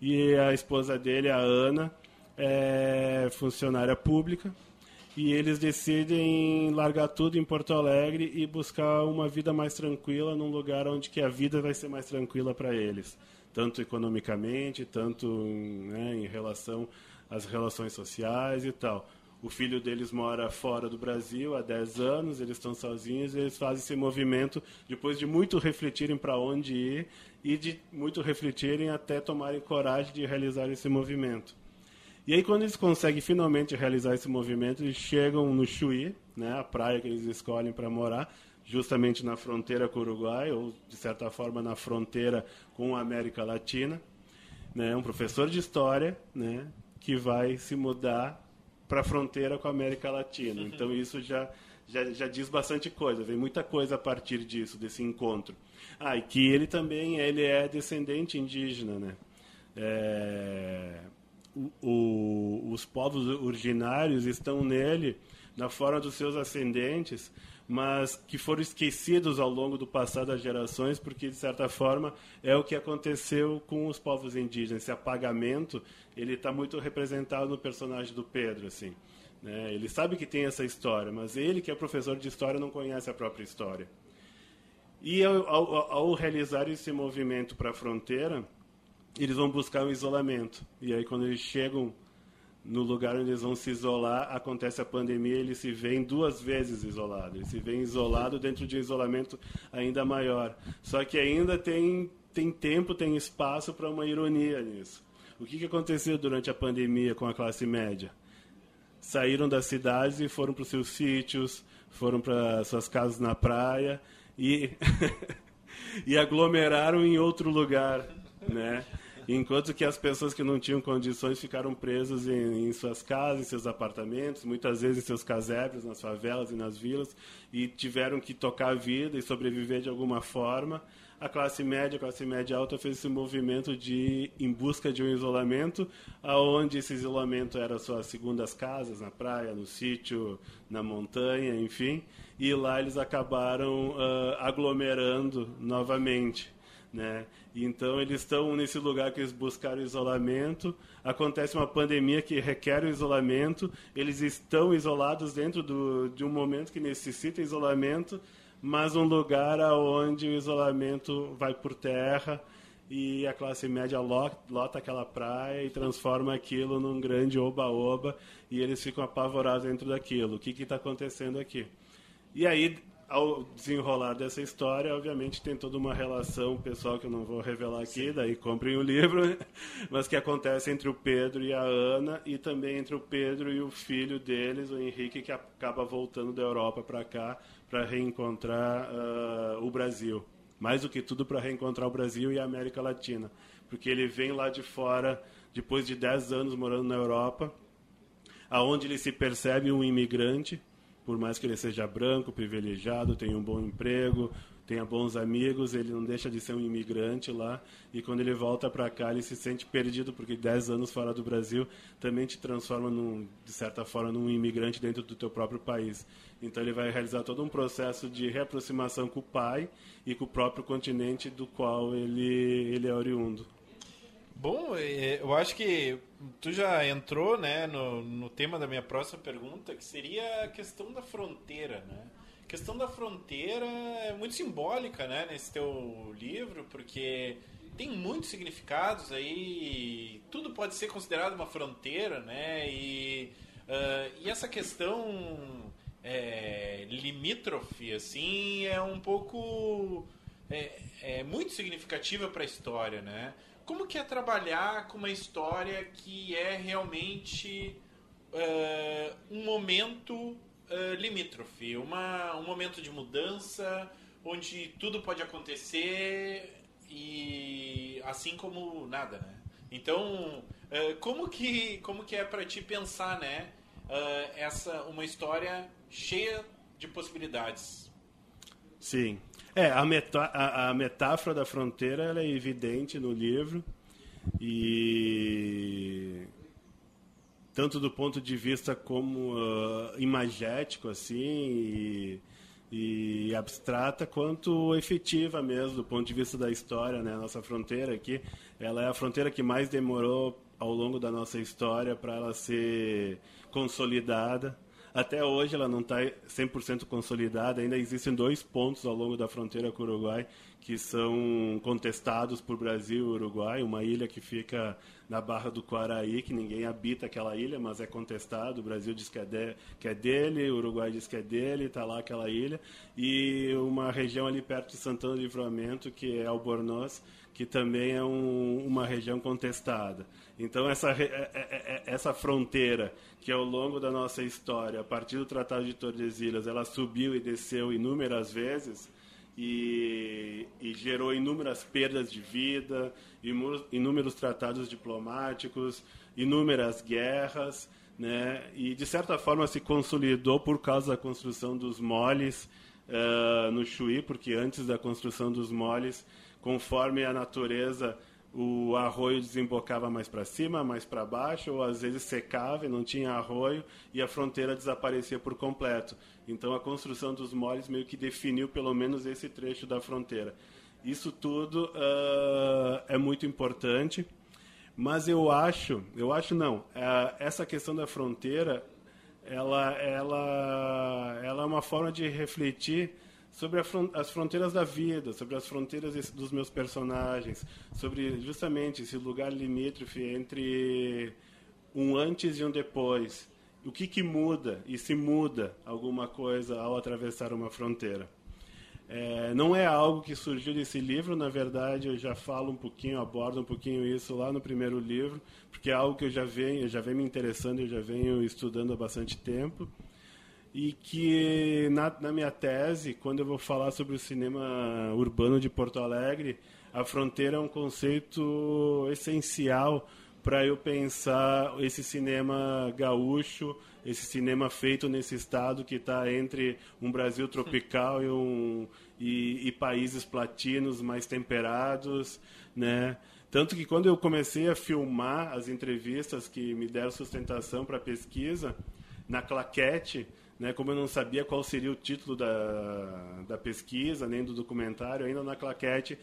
e a esposa dele, a Ana, é funcionária pública, e eles decidem largar tudo em Porto Alegre e buscar uma vida mais tranquila num lugar onde que a vida vai ser mais tranquila para eles tanto economicamente, tanto né, em relação às relações sociais e tal. O filho deles mora fora do Brasil há 10 anos, eles estão sozinhos, eles fazem esse movimento depois de muito refletirem para onde ir e de muito refletirem até tomarem coragem de realizar esse movimento. E aí quando eles conseguem finalmente realizar esse movimento, eles chegam no Chuí, né, a praia que eles escolhem para morar, justamente na fronteira com o Uruguai, ou de certa forma na fronteira com a América Latina. Né, um professor de história né, que vai se mudar para a fronteira com a América Latina. Então isso já, já, já diz bastante coisa, vem muita coisa a partir disso, desse encontro. Ah, e que ele também ele é descendente indígena, né? É, o, o, os povos originários estão nele, na forma dos seus ascendentes, mas que foram esquecidos ao longo do passado das gerações, porque de certa forma é o que aconteceu com os povos indígenas. Esse apagamento ele está muito representado no personagem do Pedro, assim. Né? Ele sabe que tem essa história, mas ele que é professor de história não conhece a própria história. E ao, ao, ao realizar esse movimento para a fronteira, eles vão buscar um isolamento. E aí quando eles chegam no lugar onde eles vão se isolar, acontece a pandemia, eles se veem duas vezes isolados. Eles se veem isolados dentro de um isolamento ainda maior. Só que ainda tem, tem tempo, tem espaço para uma ironia nisso. O que, que aconteceu durante a pandemia com a classe média? Saíram das cidades e foram para os seus sítios, foram para suas casas na praia e, e aglomeraram em outro lugar, né? Enquanto que as pessoas que não tinham condições ficaram presas em, em, suas casas, em seus apartamentos, muitas vezes em seus casebres, nas favelas e nas vilas, e tiveram que tocar a vida e sobreviver de alguma forma. A classe média, a classe média alta fez esse movimento de em busca de um isolamento, aonde esse isolamento era suas segundas casas, na praia, no sítio, na montanha, enfim, e lá eles acabaram uh, aglomerando novamente. Né? Então eles estão nesse lugar que eles buscaram isolamento. Acontece uma pandemia que requer o isolamento. Eles estão isolados dentro do, de um momento que necessita isolamento, mas um lugar onde o isolamento vai por terra e a classe média lota aquela praia e transforma aquilo num grande oba-oba e eles ficam apavorados dentro daquilo. O que está acontecendo aqui? E aí ao desenrolar dessa história, obviamente tem toda uma relação pessoal que eu não vou revelar aqui, Sim. daí comprem o livro, mas que acontece entre o Pedro e a Ana e também entre o Pedro e o filho deles, o Henrique, que acaba voltando da Europa para cá para reencontrar uh, o Brasil. Mais do que tudo para reencontrar o Brasil e a América Latina, porque ele vem lá de fora depois de 10 anos morando na Europa, aonde ele se percebe um imigrante por mais que ele seja branco, privilegiado, tenha um bom emprego, tenha bons amigos, ele não deixa de ser um imigrante lá. E quando ele volta para cá, ele se sente perdido, porque 10 anos fora do Brasil também te transforma, num, de certa forma, num imigrante dentro do teu próprio país. Então ele vai realizar todo um processo de reaproximação com o pai e com o próprio continente do qual ele, ele é oriundo. Bom, é, eu acho que tu já entrou né, no, no tema da minha próxima pergunta, que seria a questão da fronteira, né? A questão da fronteira é muito simbólica, né, nesse teu livro, porque tem muitos significados aí, tudo pode ser considerado uma fronteira, né? E, uh, e essa questão é, limítrofe, assim, é um pouco... É, é muito significativa para a história, né? Como que é trabalhar com uma história que é realmente uh, um momento uh, limítrofe, uma, um momento de mudança, onde tudo pode acontecer e assim como nada, né? Então, uh, como que como que é para ti pensar, né? essa uma história cheia de possibilidades. Sim. É, a, metá a, a metáfora da fronteira é evidente no livro e tanto do ponto de vista como uh, imagético assim e, e, abstrata quanto efetiva mesmo do ponto de vista da história né? Nossa fronteira aqui ela é a fronteira que mais demorou ao longo da nossa história para ela ser consolidada até hoje ela não está 100% consolidada, ainda existem dois pontos ao longo da fronteira com o Uruguai que são contestados por Brasil e Uruguai, uma ilha que fica na Barra do Quaraí, que ninguém habita aquela ilha, mas é contestado, o Brasil diz que é, de, que é dele, o Uruguai diz que é dele, está lá aquela ilha, e uma região ali perto de Santana do Livramento, que é Albornoz, que também é um, uma região contestada. Então, essa, é, é, é, essa fronteira, que ao longo da nossa história, a partir do Tratado de Tordesilhas, ela subiu e desceu inúmeras vezes, e, e, gerou inúmeras perdas de vida, inúmeros tratados diplomáticos, inúmeras guerras, né? e de certa forma se consolidou por causa da construção dos moles uh, no Chuí, porque antes da construção dos moles conforme a natureza, o arroio desembocava mais para cima, mais para baixo, ou às vezes secava e não tinha arroio e a fronteira desaparecia por completo. Então a construção dos moles meio que definiu pelo menos esse trecho da fronteira. Isso tudo uh, é muito importante, mas eu acho, eu acho não, uh, essa questão da fronteira, ela, ela, ela é uma forma de refletir sobre as fronteiras da vida, sobre as fronteiras dos meus personagens, sobre justamente esse lugar limítrofe entre um antes e um depois. O que, que muda e se muda alguma coisa ao atravessar uma fronteira. É, não é algo que surgiu desse livro, na verdade eu já falo um pouquinho, abordo um pouquinho isso lá no primeiro livro, porque é algo que eu já venho, eu já venho me interessando, eu já venho estudando há bastante tempo e que na, na, minha tese, quando eu vou falar sobre o cinema urbano de Porto Alegre, a fronteira é um conceito essencial para eu pensar esse cinema gaúcho, esse cinema feito nesse estado que está entre um Brasil tropical e, um, e, e países platinos mais temperados, né? Tanto que quando eu comecei a filmar as entrevistas que me deram sustentação para a pesquisa, na claquete, né, como eu não sabia qual seria o título da, da pesquisa, nem do documentário, ainda na claquete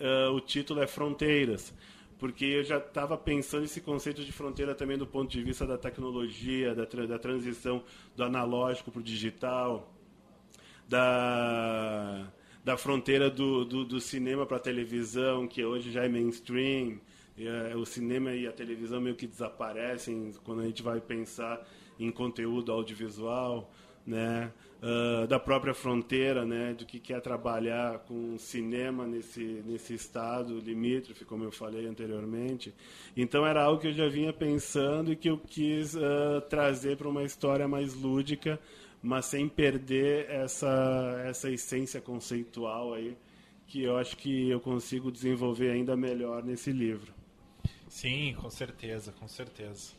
uh, o título é Fronteiras, porque eu já estava pensando esse conceito de fronteira também do ponto de vista da tecnologia, da, da transição do analógico para o digital, da, da fronteira do, do, do cinema para a televisão, que hoje já é mainstream, e, uh, o cinema e a televisão meio que desaparecem quando a gente vai pensar em conteúdo audiovisual, né, uh, da própria fronteira, né, do que quer trabalhar com cinema nesse nesse estado limítrofe, como eu falei anteriormente. Então era algo que eu já vinha pensando e que eu quis uh, trazer para uma história mais lúdica, mas sem perder essa essa essência conceitual aí que eu acho que eu consigo desenvolver ainda melhor nesse livro. Sim, com certeza, com certeza.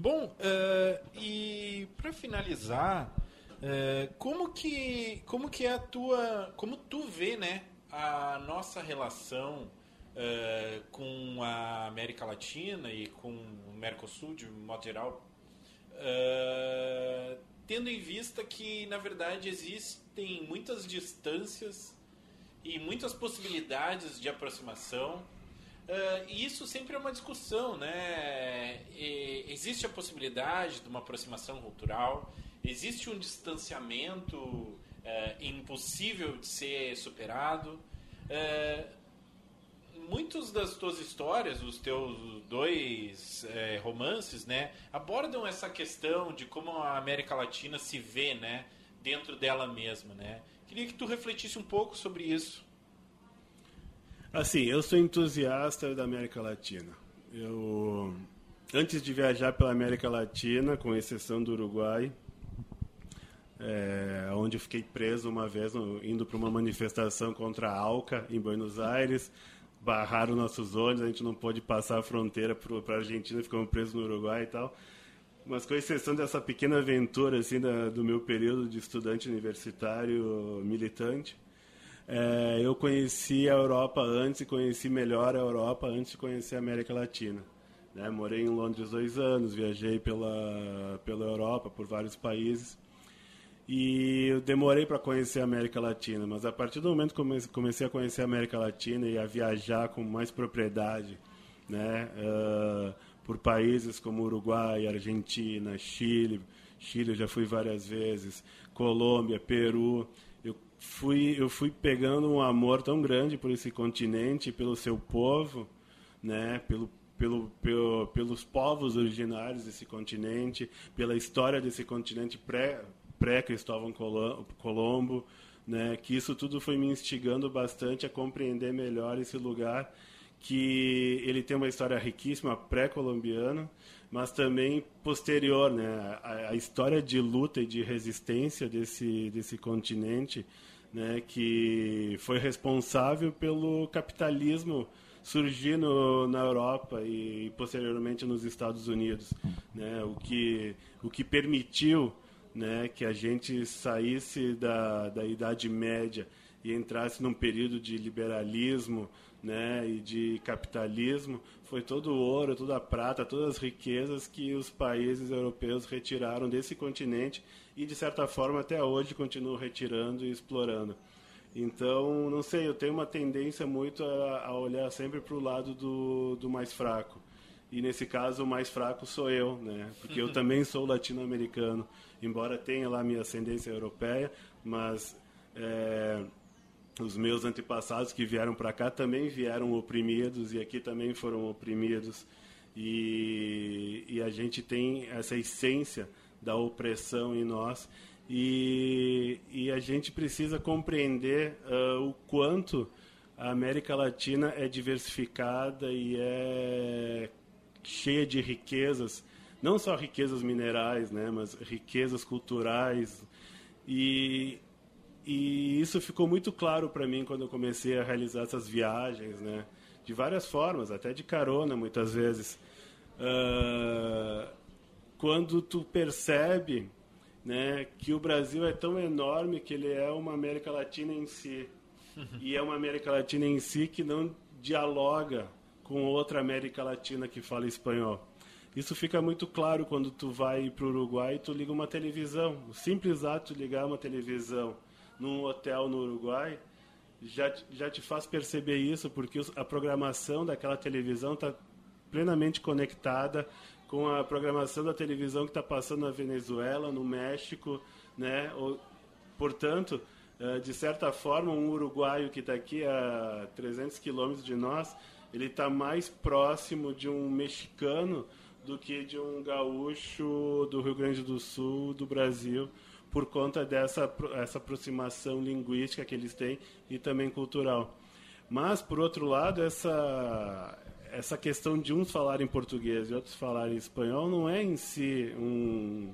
Bom, uh, e para finalizar, uh, como que como que é a tua, como tu vê, né, a nossa relação uh, com a América Latina e com o Mercosul de modo geral, tendo em vista que na verdade existem muitas distâncias e muitas possibilidades de aproximação Uh, e isso sempre é uma discussão, né? E existe a possibilidade de uma aproximação cultural, existe um distanciamento uh, impossível de ser superado. Uh, muitos das tuas histórias, os teus dois romances, né, abordam essa questão de como a América Latina se vê, né, dentro dela mesma, né? Queria que tu refletisse um pouco sobre isso. Assim, eu sou entusiasta da América Latina. Eu antes de viajar pela América Latina, com exceção do Uruguai, é, onde eu fiquei preso uma vez indo para uma manifestação contra a Alca em Buenos Aires, barraram nossos olhos, a gente não pôde passar a fronteira para a Argentina, ficamos presos no Uruguai e tal. Mas com exceção dessa pequena aventura assim da, do meu período de estudante universitário militante, é, eu conheci a Europa antes e conheci melhor a Europa antes de conhecer a América Latina. Né? Morei em Londres dois anos, viajei pela, pela Europa, por vários países. E eu demorei para conhecer a América Latina, mas a partir do momento que comecei a conhecer a América Latina e a viajar com mais propriedade, né, uh, por países como Uruguai, Argentina, Chile, Chile eu já fui várias vezes, Colômbia, Peru, fui eu fui pegando um amor tão grande por esse continente, pelo seu povo, né, pelo pelo, pelo, pelos povos originários desse continente, pela história desse continente pré, pré-Cristóvão Colombo, né, que isso tudo foi me instigando bastante a compreender melhor esse lugar, que ele tem uma história riquíssima pré-colombiana, mas também posterior, né, a, a, história de luta e de resistência desse desse continente, né, que foi responsável pelo capitalismo surgir no, na Europa e posteriormente nos Estados Unidos, né? O que o que permitiu, né, que a gente saísse da, da Idade Média e entrasse num período de liberalismo, né, e de capitalismo, foi todo o ouro, toda a prata, todas as riquezas que os países europeus retiraram desse continente e de certa forma até hoje continuam retirando e explorando. Então, não sei, eu tenho uma tendência muito a, a olhar sempre para o lado do, do mais fraco. E nesse caso, o mais fraco sou eu, né? Porque eu também sou latino-americano, embora tenha lá minha ascendência europeia, mas é, os meus antepassados que vieram para cá também vieram oprimidos e aqui também foram oprimidos. E, e a gente tem essa essência da opressão em nós e, e a gente precisa compreender uh, o quanto a América Latina é diversificada e é cheia de riquezas, não só riquezas minerais, né, mas riquezas culturais. E, e isso ficou muito claro para mim quando eu comecei a realizar essas viagens, né, de várias formas, até de carona muitas vezes. Uh, quando tu percebe né, que o Brasil é tão enorme que ele é uma América Latina em si. e é uma América Latina em si que não dialoga com outra América Latina que fala espanhol. Isso fica muito claro quando tu vai para o Uruguai e tu liga uma televisão. O simples ato de ligar uma televisão num hotel no Uruguai já, já te faz perceber isso, porque a programação daquela televisão está plenamente conectada com a programação da televisão que está passando na Venezuela, no México, né? Portanto, eh, de certa forma, um uruguaio que está aqui a 300 quilômetros de nós, ele está mais próximo de um mexicano do que de um gaúcho do Rio Grande do Sul, do Brasil, por conta dessa essa aproximação linguística que eles têm e também cultural. Mas, por outro lado, essa, essa questão de uns falarem português e outros falarem espanhol não é em si um,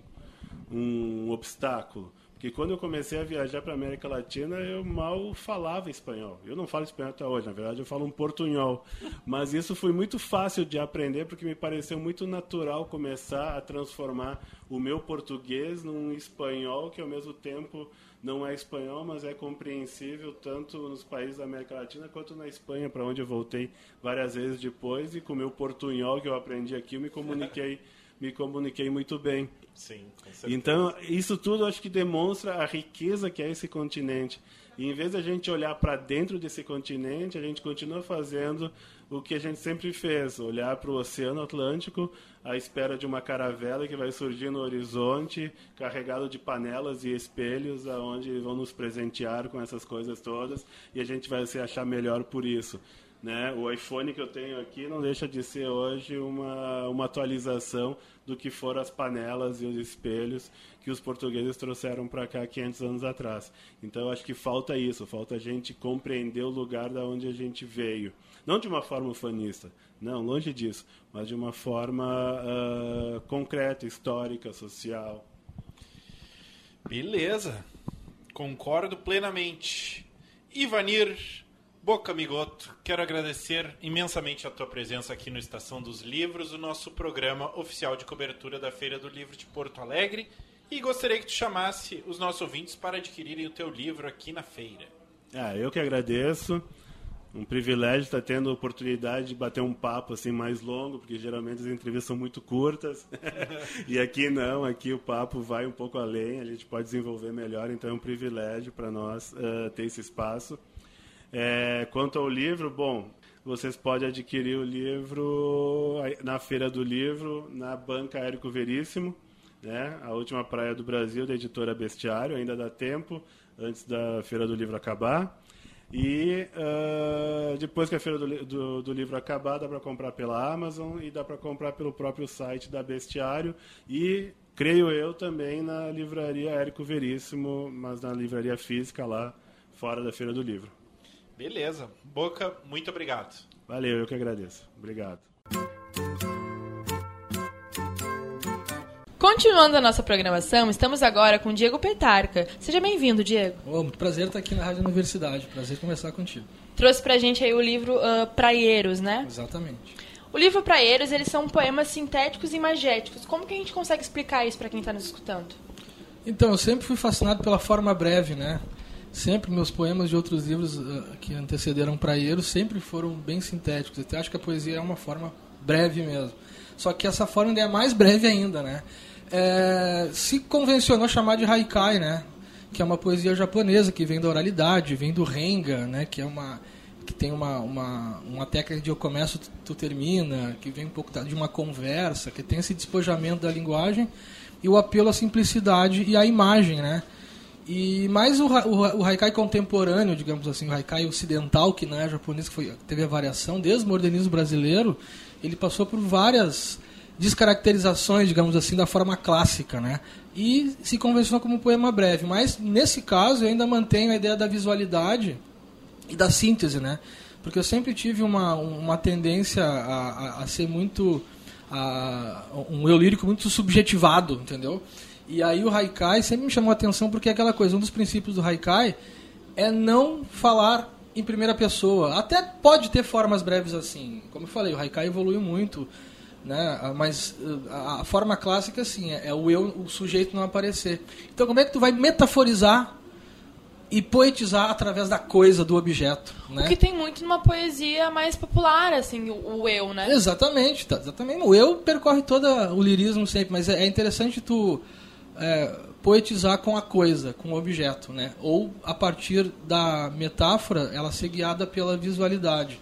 um obstáculo. Porque quando eu comecei a viajar para a América Latina, eu mal falava espanhol. Eu não falo espanhol até hoje, na verdade eu falo um portunhol. Mas isso foi muito fácil de aprender porque me pareceu muito natural começar a transformar o meu português num espanhol que ao mesmo tempo não é espanhol, mas é compreensível tanto nos países da América Latina quanto na Espanha, para onde eu voltei várias vezes depois, e com o meu portunhol que eu aprendi aqui, eu me comuniquei, me comuniquei muito bem. Sim, Então, isso tudo acho que demonstra a riqueza que é esse continente. E em vez de a gente olhar para dentro desse continente, a gente continua fazendo o que a gente sempre fez, olhar para o Oceano Atlântico à espera de uma caravela que vai surgir no horizonte, carregado de panelas e espelhos, aonde vão nos presentear com essas coisas todas, e a gente vai se achar melhor por isso. Né? O iPhone que eu tenho aqui não deixa de ser hoje uma, uma atualização do que foram as panelas e os espelhos que os portugueses trouxeram para cá 500 anos atrás. Então, acho que falta isso, falta a gente compreender o lugar da onde a gente veio. Não de uma forma ufanista, não, longe disso, mas de uma forma uh, concreta, histórica, social. Beleza, concordo plenamente. Ivanir Boca Migoto, quero agradecer imensamente a tua presença aqui no Estação dos Livros, o nosso programa oficial de cobertura da Feira do Livro de Porto Alegre, e gostaria que tu chamasse os nossos ouvintes para adquirirem o teu livro aqui na feira. Ah, eu que agradeço. Um privilégio estar tendo a oportunidade de bater um papo assim mais longo, porque geralmente as entrevistas são muito curtas. e aqui não, aqui o papo vai um pouco além, a gente pode desenvolver melhor, então é um privilégio para nós uh, ter esse espaço. É, quanto ao livro, bom, vocês podem adquirir o livro na Feira do Livro, na Banca Érico Veríssimo, né? a última praia do Brasil, da editora Bestiário, ainda dá tempo, antes da Feira do Livro acabar. E uh, depois que a feira do, do, do livro acabar, dá para comprar pela Amazon e dá para comprar pelo próprio site da Bestiário. E creio eu também na livraria Érico Veríssimo, mas na livraria física lá, fora da feira do livro. Beleza. Boca, muito obrigado. Valeu, eu que agradeço. Obrigado. Continuando a nossa programação, estamos agora com Diego Petarca. Seja bem-vindo, Diego. Oh, muito prazer estar aqui na Rádio Universidade. Prazer conversar contigo. Trouxe pra gente aí o livro uh, Praieiros, né? Exatamente. O livro Praieiros, eles são poemas sintéticos e imagéticos. Como que a gente consegue explicar isso para quem está nos escutando? Então, eu sempre fui fascinado pela forma breve, né? Sempre meus poemas de outros livros uh, que antecederam Praieiros sempre foram bem sintéticos. Até acho que a poesia é uma forma breve mesmo. Só que essa forma ainda é mais breve ainda, né? é, se convencionou chamar de haikai, né? Que é uma poesia japonesa que vem da oralidade, vem do renga, né? Que é uma que tem uma, uma, uma técnica de eu começo, tu, tu termina, que vem um pouco de uma conversa, que tem esse despojamento da linguagem e o apelo à simplicidade e à imagem, né? E mais o, o, o haikai contemporâneo, digamos assim, o haikai ocidental, que não é japonês, que foi, teve a variação desde o modernismo brasileiro, ele passou por várias descaracterizações, digamos assim, da forma clássica, né? E se convencionou como um poema breve. Mas, nesse caso, eu ainda mantenho a ideia da visualidade e da síntese, né? Porque eu sempre tive uma, uma tendência a, a, a ser muito... A, um eu lírico muito subjetivado, entendeu? E aí o haikai sempre me chamou a atenção porque é aquela coisa, um dos princípios do haikai é não falar em primeira pessoa. Até pode ter formas breves assim. Como eu falei, o haikai evoluiu muito né? Ah, mas ah, a forma clássica assim é, é o eu, o sujeito não aparecer. Então como é que tu vai metaforizar e poetizar através da coisa, do objeto, né? O que tem muito numa poesia mais popular, assim, o, o eu, né? Exatamente, tá, exatamente. O eu percorre todo o lirismo sempre, mas é, é interessante tu é, poetizar com a coisa, com o objeto, né? Ou a partir da metáfora, ela ser guiada pela visualidade.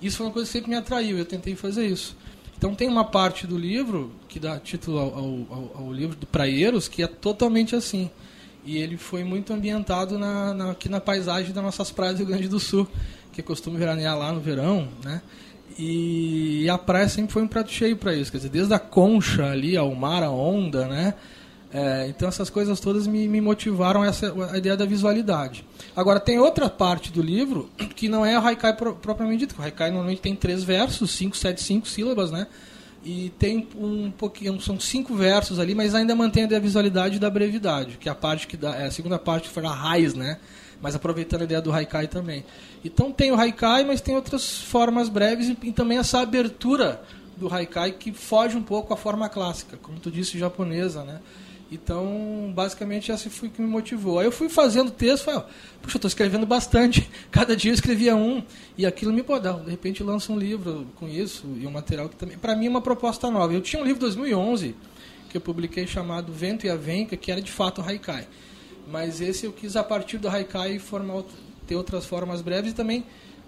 Isso foi uma coisa que sempre me atraiu, eu tentei fazer isso. Então tem uma parte do livro que dá título ao, ao, ao livro do Praieiros que é totalmente assim. E ele foi muito ambientado na, na, aqui na paisagem das nossas praias do Rio Grande do Sul, que costumo veranear lá no verão, né? E, a praia sempre foi um prato cheio para isso, quer dizer, desde a concha ali ao mar, a onda, né? É, então essas coisas todas me, me motivaram essa a ideia da visualidade. Agora tem outra parte do livro que não é o haikai pro, propriamente dito. O haikai normalmente tem três versos, cinco, sete, cinco sílabas, né? E tem um pouquinho, são cinco versos ali, mas ainda mantém a visualidade da brevidade, que é a parte que dá, é a segunda parte que foi a raiz, né? Mas aproveitando a ideia do haikai também. Então tem o haikai, mas tem outras formas breves e, e também essa abertura do haikai que foge um pouco à forma clássica, como tu disse, japonesa, né? Então, basicamente, essa foi o que me motivou. Aí eu fui fazendo texto, falei, puxa, eu estou escrevendo bastante. Cada dia eu escrevia um. E aquilo me pode De repente lança um livro com isso e um material que também... Para mim é uma proposta nova. Eu tinha um livro em 2011 que eu publiquei chamado Vento e a Venca, que era de fato Haikai. Mas esse eu quis, a partir do Haikai, formar, ter outras formas breves e também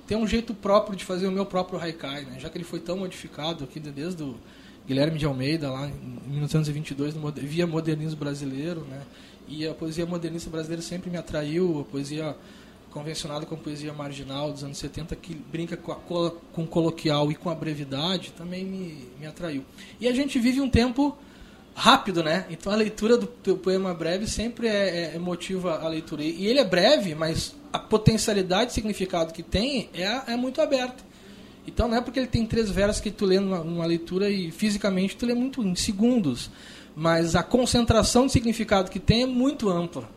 ter um jeito próprio de fazer o meu próprio Haikai, né? já que ele foi tão modificado aqui desde o Guilherme de Almeida, lá em 1922, no, via modernismo brasileiro, né? E a poesia modernista brasileira sempre me atraiu, a poesia convencionada com a poesia marginal dos anos 70, que brinca com, a, com o coloquial e com a brevidade, também me, me atraiu. E a gente vive um tempo rápido, né? Então a leitura do, poema breve sempre é, é, motiva a leitura. E ele é breve, mas a potencialidade e significado que tem é, é muito aberta. Então não é porque ele tem três versos que tu lê numa, numa leitura e fisicamente tu lê muito em segundos, mas a concentração de significado que tem é muito ampla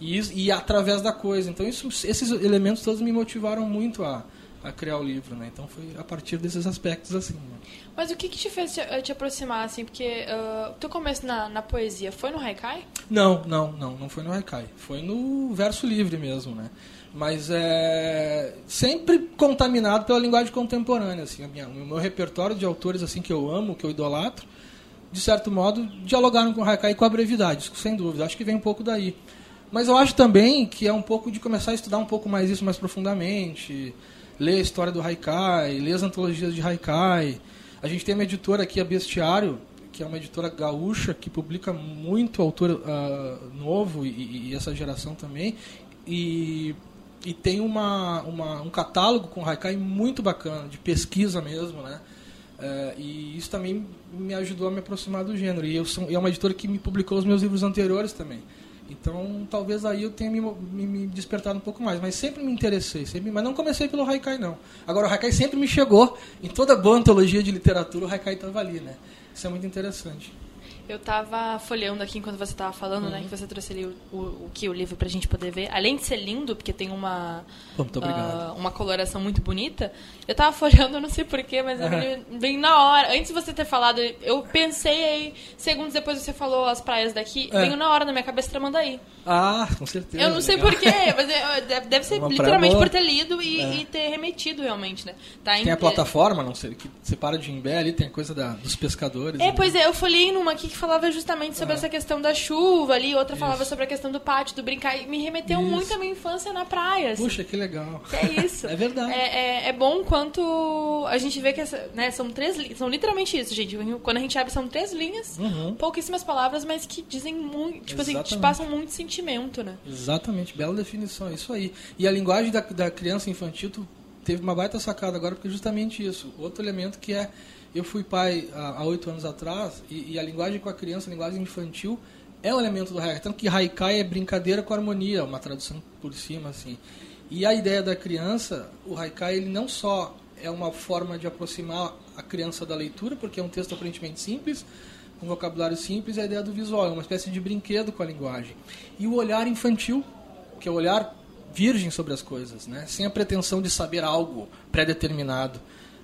e, isso, e através da coisa. Então isso, esses elementos todos me motivaram muito a, a criar o livro, né? Então foi a partir desses aspectos assim. Né? Mas o que, que te fez te, te aproximar, assim? Porque uh, teu começo na, na poesia foi no Haikai? Não, não, não, não foi no Haikai. Foi no verso livre mesmo, né? Mas é sempre contaminado pela linguagem contemporânea, assim. Minha, o meu repertório de autores assim que eu amo, que eu idolatro, de certo modo, dialogaram com o Haikai com a brevidade, sem dúvida. Acho que vem um pouco daí. Mas eu acho também que é um pouco de começar a estudar um pouco mais isso mais profundamente, ler a história do Haikai, ler as antologias de Haikai. A gente tem uma editora aqui, a Bestiário, que é uma editora gaúcha que publica muito autor uh, novo e, e, essa geração também. E, e tem uma, uma, um catálogo com Haikai muito bacana, de pesquisa mesmo, né? Uh, e isso também me ajudou a me aproximar do gênero. E eu sou, é uma editora que me publicou os meus livros anteriores também. Então, talvez aí eu tenha me, me, me, despertado um pouco mais. Mas sempre me interessei, sempre, mas não comecei pelo Haikai, não. Agora, o Haikai sempre me chegou. Em toda boa antologia de literatura, o Haikai estava ali, né? Isso é muito interessante. Eu estava folheando aqui enquanto você estava falando, uhum. né? Que você trouxe ali o, que o livro para a gente poder ver. Além de ser lindo, porque tem uma uh, uma coloração muito bonita. Eu estava folheando, eu não sei porquê, mas uhum. bem na hora. Antes de você ter falado, eu pensei aí, segundos depois você falou as praias daqui, é. veio na hora na minha cabeça Tramandaí. Ah, com certeza. Eu não sei porquê, mas deve ser literalmente por ter lido e, é. e, ter remetido realmente, né? Tá tem a plataforma, não sei, que separa de Imbé ali, tem a coisa da, dos pescadores. É, né? pois é, eu folhei numa aqui que falava justamente sobre ah. essa questão da chuva ali, outra isso. falava sobre a questão do pátio, do brincar, e me remeteu isso. muito à minha infância na praia. Assim. Puxa, que legal. É isso. é verdade. É, é, é, bom quanto a gente vê que essa, né, são três são literalmente isso, gente. Quando a gente abre, são três linhas, uhum. pouquíssimas palavras, mas que dizem muito, tipo Exatamente. assim, te passam muito sentimento, né? Exatamente, bela definição, é isso aí. E a linguagem da, da criança infantil, tu teve uma baita sacada agora, porque é justamente isso. Outro elemento que é eu fui pai há oito anos atrás e, e, a linguagem com a criança, a linguagem infantil, é um elemento do haikai. Tanto que haikai é brincadeira com harmonia, uma tradução por cima, assim. E a ideia da criança, o haikai, ele não só é uma forma de aproximar a criança da leitura, porque é um texto aparentemente simples, com vocabulário simples, a ideia do visual, é uma espécie de brinquedo com a linguagem. E o olhar infantil, que é o olhar virgem sobre as coisas, né? sem a pretensão de saber algo pré-determinado.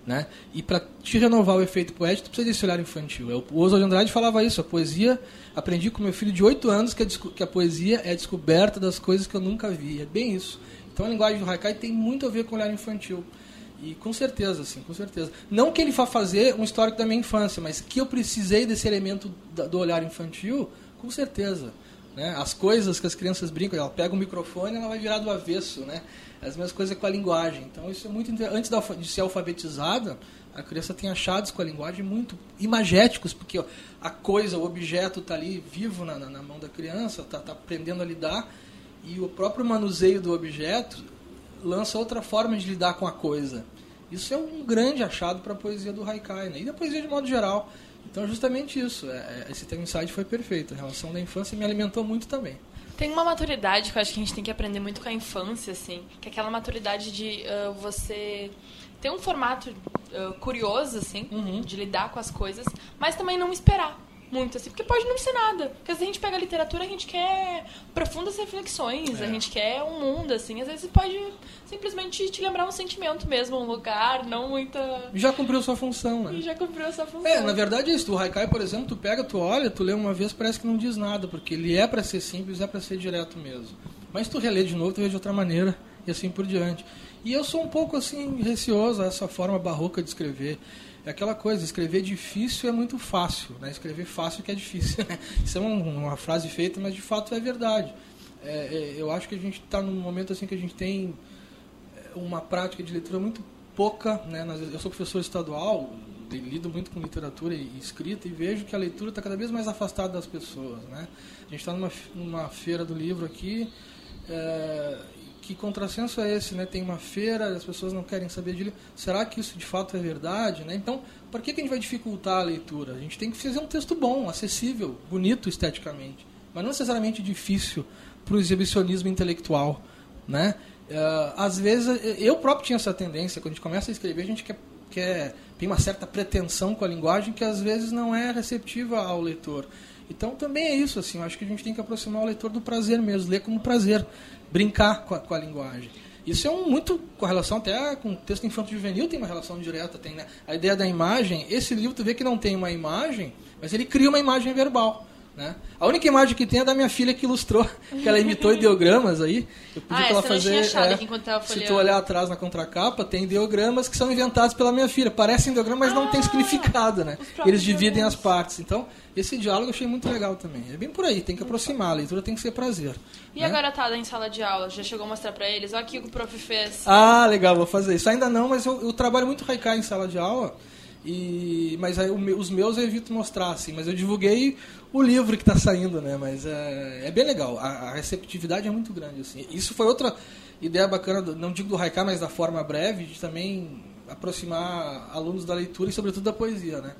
Né? E para te renovar o efeito poético, tu precisa desse olhar infantil. É o Oswald de Andrade falava isso, a poesia, aprendi com meu filho de 8 anos que a, que a poesia é a descoberta das coisas que eu nunca vi. É bem isso. Então a linguagem do Haikai tem muito a ver com o olhar infantil. E com certeza, sim, com certeza. Não que ele vá fazer um histórico da minha infância, mas que eu precisei desse elemento do olhar infantil, com certeza. Né? As coisas que as crianças brincam, ela pega o microfone e ela vai virar do avesso, né? As mesmas coisas com a linguagem. Então isso é muito antes de ser alfabetizada, a criança tem achados com a linguagem muito imagéticos, porque a coisa, o objeto está ali vivo na, na, na, mão da criança, está tá aprendendo a lidar, e o próprio manuseio do objeto lança outra forma de lidar com a coisa. Isso é um grande achado para a poesia do Haikai, né? e da poesia de modo geral. Então, é justamente isso. É, é, esse teu insight foi perfeito. A relação da infância me alimentou muito também. Tem uma maturidade que eu acho que a gente tem que aprender muito com a infância, assim, que é aquela maturidade de uh, você ter um formato uh, curioso, assim, uhum. de lidar com as coisas, mas também não esperar muito, assim, porque pode não ser nada. Porque às vezes a gente pega a literatura, a gente quer profundas reflexões, é. a gente quer um mundo, assim, às vezes pode simplesmente te lembrar um sentimento mesmo, um lugar, não muita. Já cumpriu sua função, né? Já cumpriu sua função. É, na verdade é isso. O Haikai, por exemplo, tu pega, tu olha, tu lê uma vez, parece que não diz nada, porque ele é para ser simples, é para ser direto mesmo. Mas tu relê de novo, tu vê de outra maneira, e assim por diante. E eu sou um pouco assim receoso a essa forma barroca de escrever. É aquela coisa, escrever difícil é muito fácil, né? Escrever fácil que é difícil. Né? Isso é um, uma frase feita, mas de fato é verdade. É, é, eu acho que a gente está num momento assim que a gente tem é, uma prática de leitura muito pouca, né? Eu sou professor estadual, lido muito com literatura e escrita e vejo que a leitura está cada vez mais afastada das pessoas, né? A gente está numa, numa feira do livro aqui é, que contrassenso é esse, né? Tem uma feira, as pessoas não querem saber de livro. Será que isso de fato é verdade, né? Então, por que, que a gente vai dificultar a leitura? A gente tem que fazer um texto bom, acessível, bonito esteticamente, mas não necessariamente difícil para o exibicionismo intelectual, né? Uh, às vezes, eu próprio tinha essa tendência, quando a gente começa a escrever, a gente quer, quer tem uma certa pretensão com a linguagem que às vezes não é receptiva ao leitor. Então também é isso, assim, eu acho que a gente tem que aproximar o leitor do prazer mesmo, ler como prazer brincar com a, com a linguagem. Isso é um muito com relação até com o texto infantil juvenil tem uma relação direta, tem né? a ideia da imagem. Esse livro tu vê que não tem uma imagem, mas ele cria uma imagem verbal. Né? A única imagem que tem é da minha filha que ilustrou, que ela imitou ideogramas aí. Eu pedi Ah, pra ela fazer. é, se tu olhar atrás na contracapa, tem ideogramas que são inventados pela minha filha. Parecem ideogramas, mas não tem Ah, significado, né? Eles dividem as partes. Então, esse diálogo eu achei muito legal também. É bem por aí, tem que aproximar, a leitura tem que ser prazer. E né? a garotada em sala de aula? Já chegou a mostrar pra eles? Olha aqui o que o prof fez. Ah, legal, vou fazer isso. Ainda não, mas eu, eu trabalho muito haikai em sala de aula. E, mas aí, o os meus eu evito mostrar, assim. Mas eu divulguei o livro que está saindo, né? Mas é, é bem legal. A, a receptividade é muito grande, assim. Isso foi outra ideia bacana, do- não digo do haikai, mas da forma breve, de também aproximar alunos da leitura e, sobretudo, da poesia, né?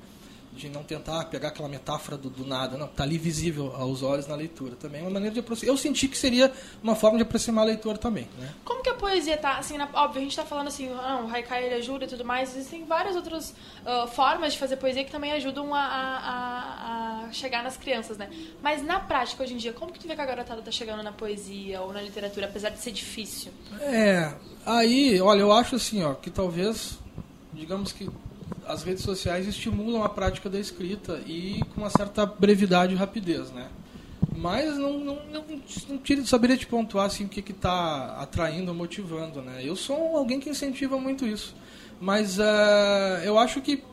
De não tentar pegar aquela metáfora do, do nada, não. Tá ali visível aos olhos na leitura. Também é uma maneira de aproximar. Eu senti que seria uma forma de aproximar a leitura também, né? Como poesia tá, assim, na- óbvio, a gente tá falando assim, ah, o haikai ele ajuda e tudo mais, existem várias outras ah, formas de fazer poesia que também ajudam a- a- a chegar nas crianças, né? Mas na prática, hoje em dia, como que tu vê que a garotada tá chegando na poesia ou na literatura, apesar de ser difícil? É, aí, olha, eu acho assim, ó, que talvez, digamos que as redes sociais estimulam a prática da escrita e com uma certa brevidade e rapidez, né? Mas não, não, não, não saberia te pontuar assim, o que está atraindo motivando, né? Eu sou alguém que incentiva muito isso. Mas eh, eu acho que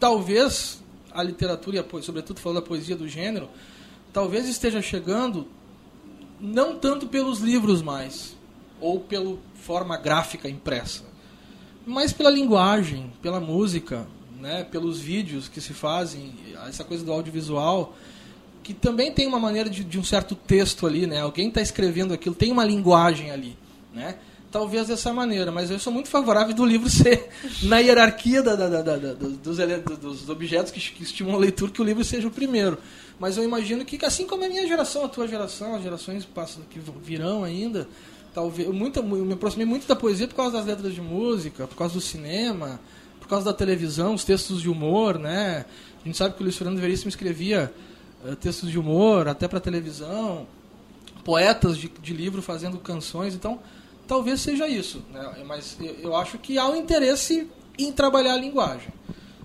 talvez a literatura, e a po- sobretudo falando da poesia do gênero, talvez esteja chegando não tanto pelos livros mais, ou pela forma gráfica impressa, mas pela linguagem, pela música, né, pelos vídeos que se fazem, essa coisa do audiovisual, que também tem uma maneira de, de um certo texto ali, né? Alguém está escrevendo aquilo, tem uma linguagem ali, né? Talvez dessa maneira, mas eu sou muito favorável do livro ser na hierarquia da- da- da- dos, dos objetos que, que estimulam a leitura, que o livro seja o primeiro. Mas eu imagino que, assim como a minha geração, a tua geração, as gerações que virão ainda, talvez muita, eu me aproximei muito da poesia por causa das letras de música, por causa do cinema, por causa da televisão, os textos de humor, né? A gente sabe que o Luiz Fernando Veríssimo escrevia textos de humor até para televisão, poetas de, de livro fazendo canções, então talvez seja isso, né? Mas eu, eu acho que há um interesse em trabalhar a linguagem.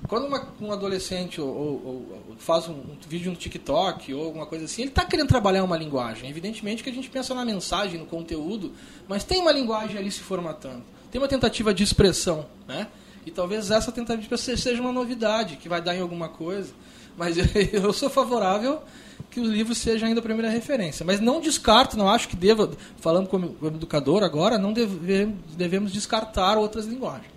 Quando uma- um adolescente ou, ou- ou faz um, um vídeo no TikTok ou alguma coisa assim, ele está querendo trabalhar uma linguagem. Evidentemente que a gente pensa na mensagem, no conteúdo, mas tem uma linguagem ali se formatando. Tem uma tentativa de expressão, né? E talvez essa tentativa de expressão seja uma novidade que vai dar em alguma coisa. Mas eu sou favorável que o livro seja ainda a primeira referência. Mas não descarto, não acho que deva, falando como, educador agora, não deve- devemos descartar outras linguagens.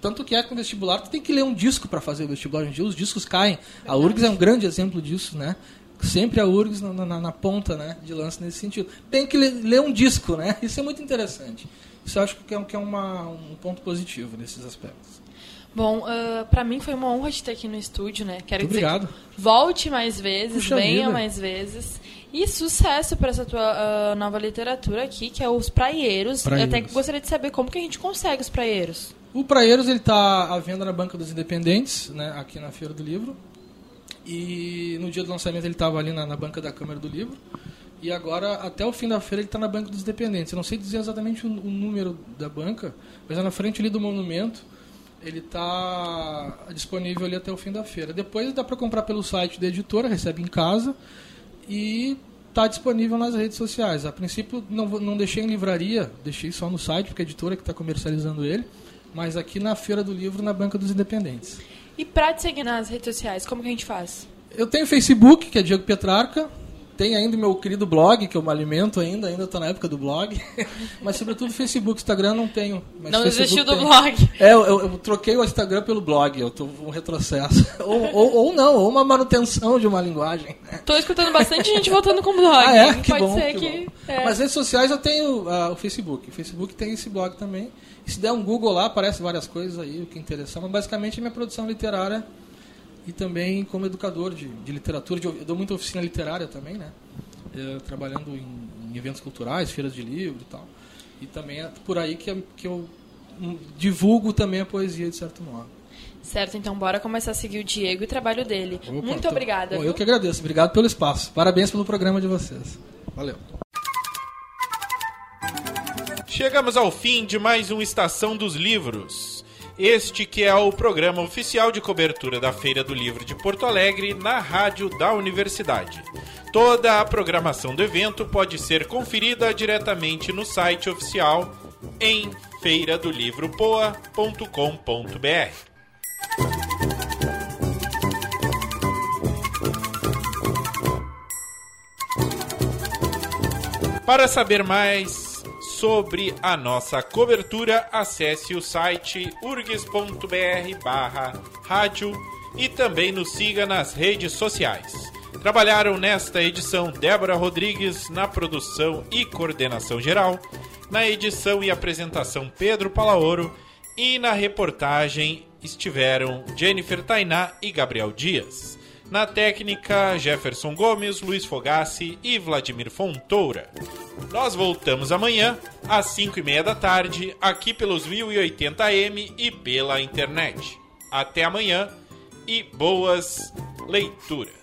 Tanto que é que no vestibular tu tem que ler um disco para fazer o vestibular. Hoje em dia os discos caem. A URGS é um grande exemplo disso, né? Sempre a URGS na, na- na ponta né, de lance nesse sentido. Tem que ler, ler um disco, né? Isso é muito interessante. Isso eu acho que é, que é uma- um ponto positivo nesses aspectos. Bom, ah, pra mim foi uma honra te ter aqui no estúdio, né? Quero Muito dizer obrigado. volte mais vezes, Puxa venha vida. mais vezes. E sucesso para essa tua ah, nova literatura aqui, que é os praieiros. Eu até Praieiros. gostaria de saber como que a gente consegue os praieiros. O Praeiros ele está à venda na Banca dos Independentes, né, aqui na Feira do Livro. E no dia do lançamento ele estava ali na, na banca da Câmara do Livro. E agora, até o fim da feira, ele está na Banca dos Independentes. Eu não sei dizer exatamente o, o número da banca, mas é na frente ali do monumento. Ele está disponível ali até o fim da feira. Depois dá para comprar pelo site da editora, recebe em casa. E está disponível nas redes sociais. A princípio não, não deixei em livraria, deixei só no site, porque a editora que está comercializando ele. Mas aqui na Feira do Livro, na Banca dos Independentes. E pra te seguir nas redes sociais, como que a gente faz? Eu tenho Facebook, que é Diego Petrarca. Tem ainda meu querido blog, que eu me alimento ainda, ainda estou na época do blog. Mas sobretudo Facebook, Instagram não tenho. Não desistiu do blog. É, eu, eu- troquei o Instagram pelo blog, eu tô um retrocesso. ou, ou, ou não, ou uma manutenção de uma linguagem. Tô escutando bastante gente voltando com blog. Ah, é? Que Pode bom, ser que que. é. Mas redes sociais eu tenho ah, o Facebook. O Facebook tem esse blog também. E se der um Google lá, aparece várias coisas aí, o que interessar. Mas basicamente é minha produção literária e também como educador de, de literatura. de- eu dou muita oficina literária também, né? Eh, trabalhando em, em eventos culturais, feiras de livro e tal. E também é por aí que, eu- que eu hum, divulgo também a poesia, de certo modo. Certo, então bora começar a seguir o Diego e o trabalho dele. Opa, Muito então- obrigada. Bom, eu que agradeço. Obrigado pelo espaço. Parabéns pelo programa de vocês. Valeu. Chegamos ao fim de mais um Estação dos Livros. Este que é o programa oficial de cobertura da Feira do Livro de Porto Alegre na rádio da universidade. Toda a programação do evento pode ser conferida diretamente no site oficial em feiradolivropoa.com.br. Para saber mais sobre a nossa cobertura, acesse o site urgs.br barra rádio e também nos siga nas redes sociais. Trabalharam nesta edição Débora Rodrigues na produção e coordenação geral, na edição e apresentação Pedro Palaoro e na reportagem estiveram Jennifer Tainá e Gabriel Dias. Na técnica, Jefferson Gomes, Luiz Fogassi e Vladimir Fontoura. Nós voltamos amanhã, às 5 e meia da tarde, aqui pelos 1080m e pela internet. Até amanhã e boas leituras.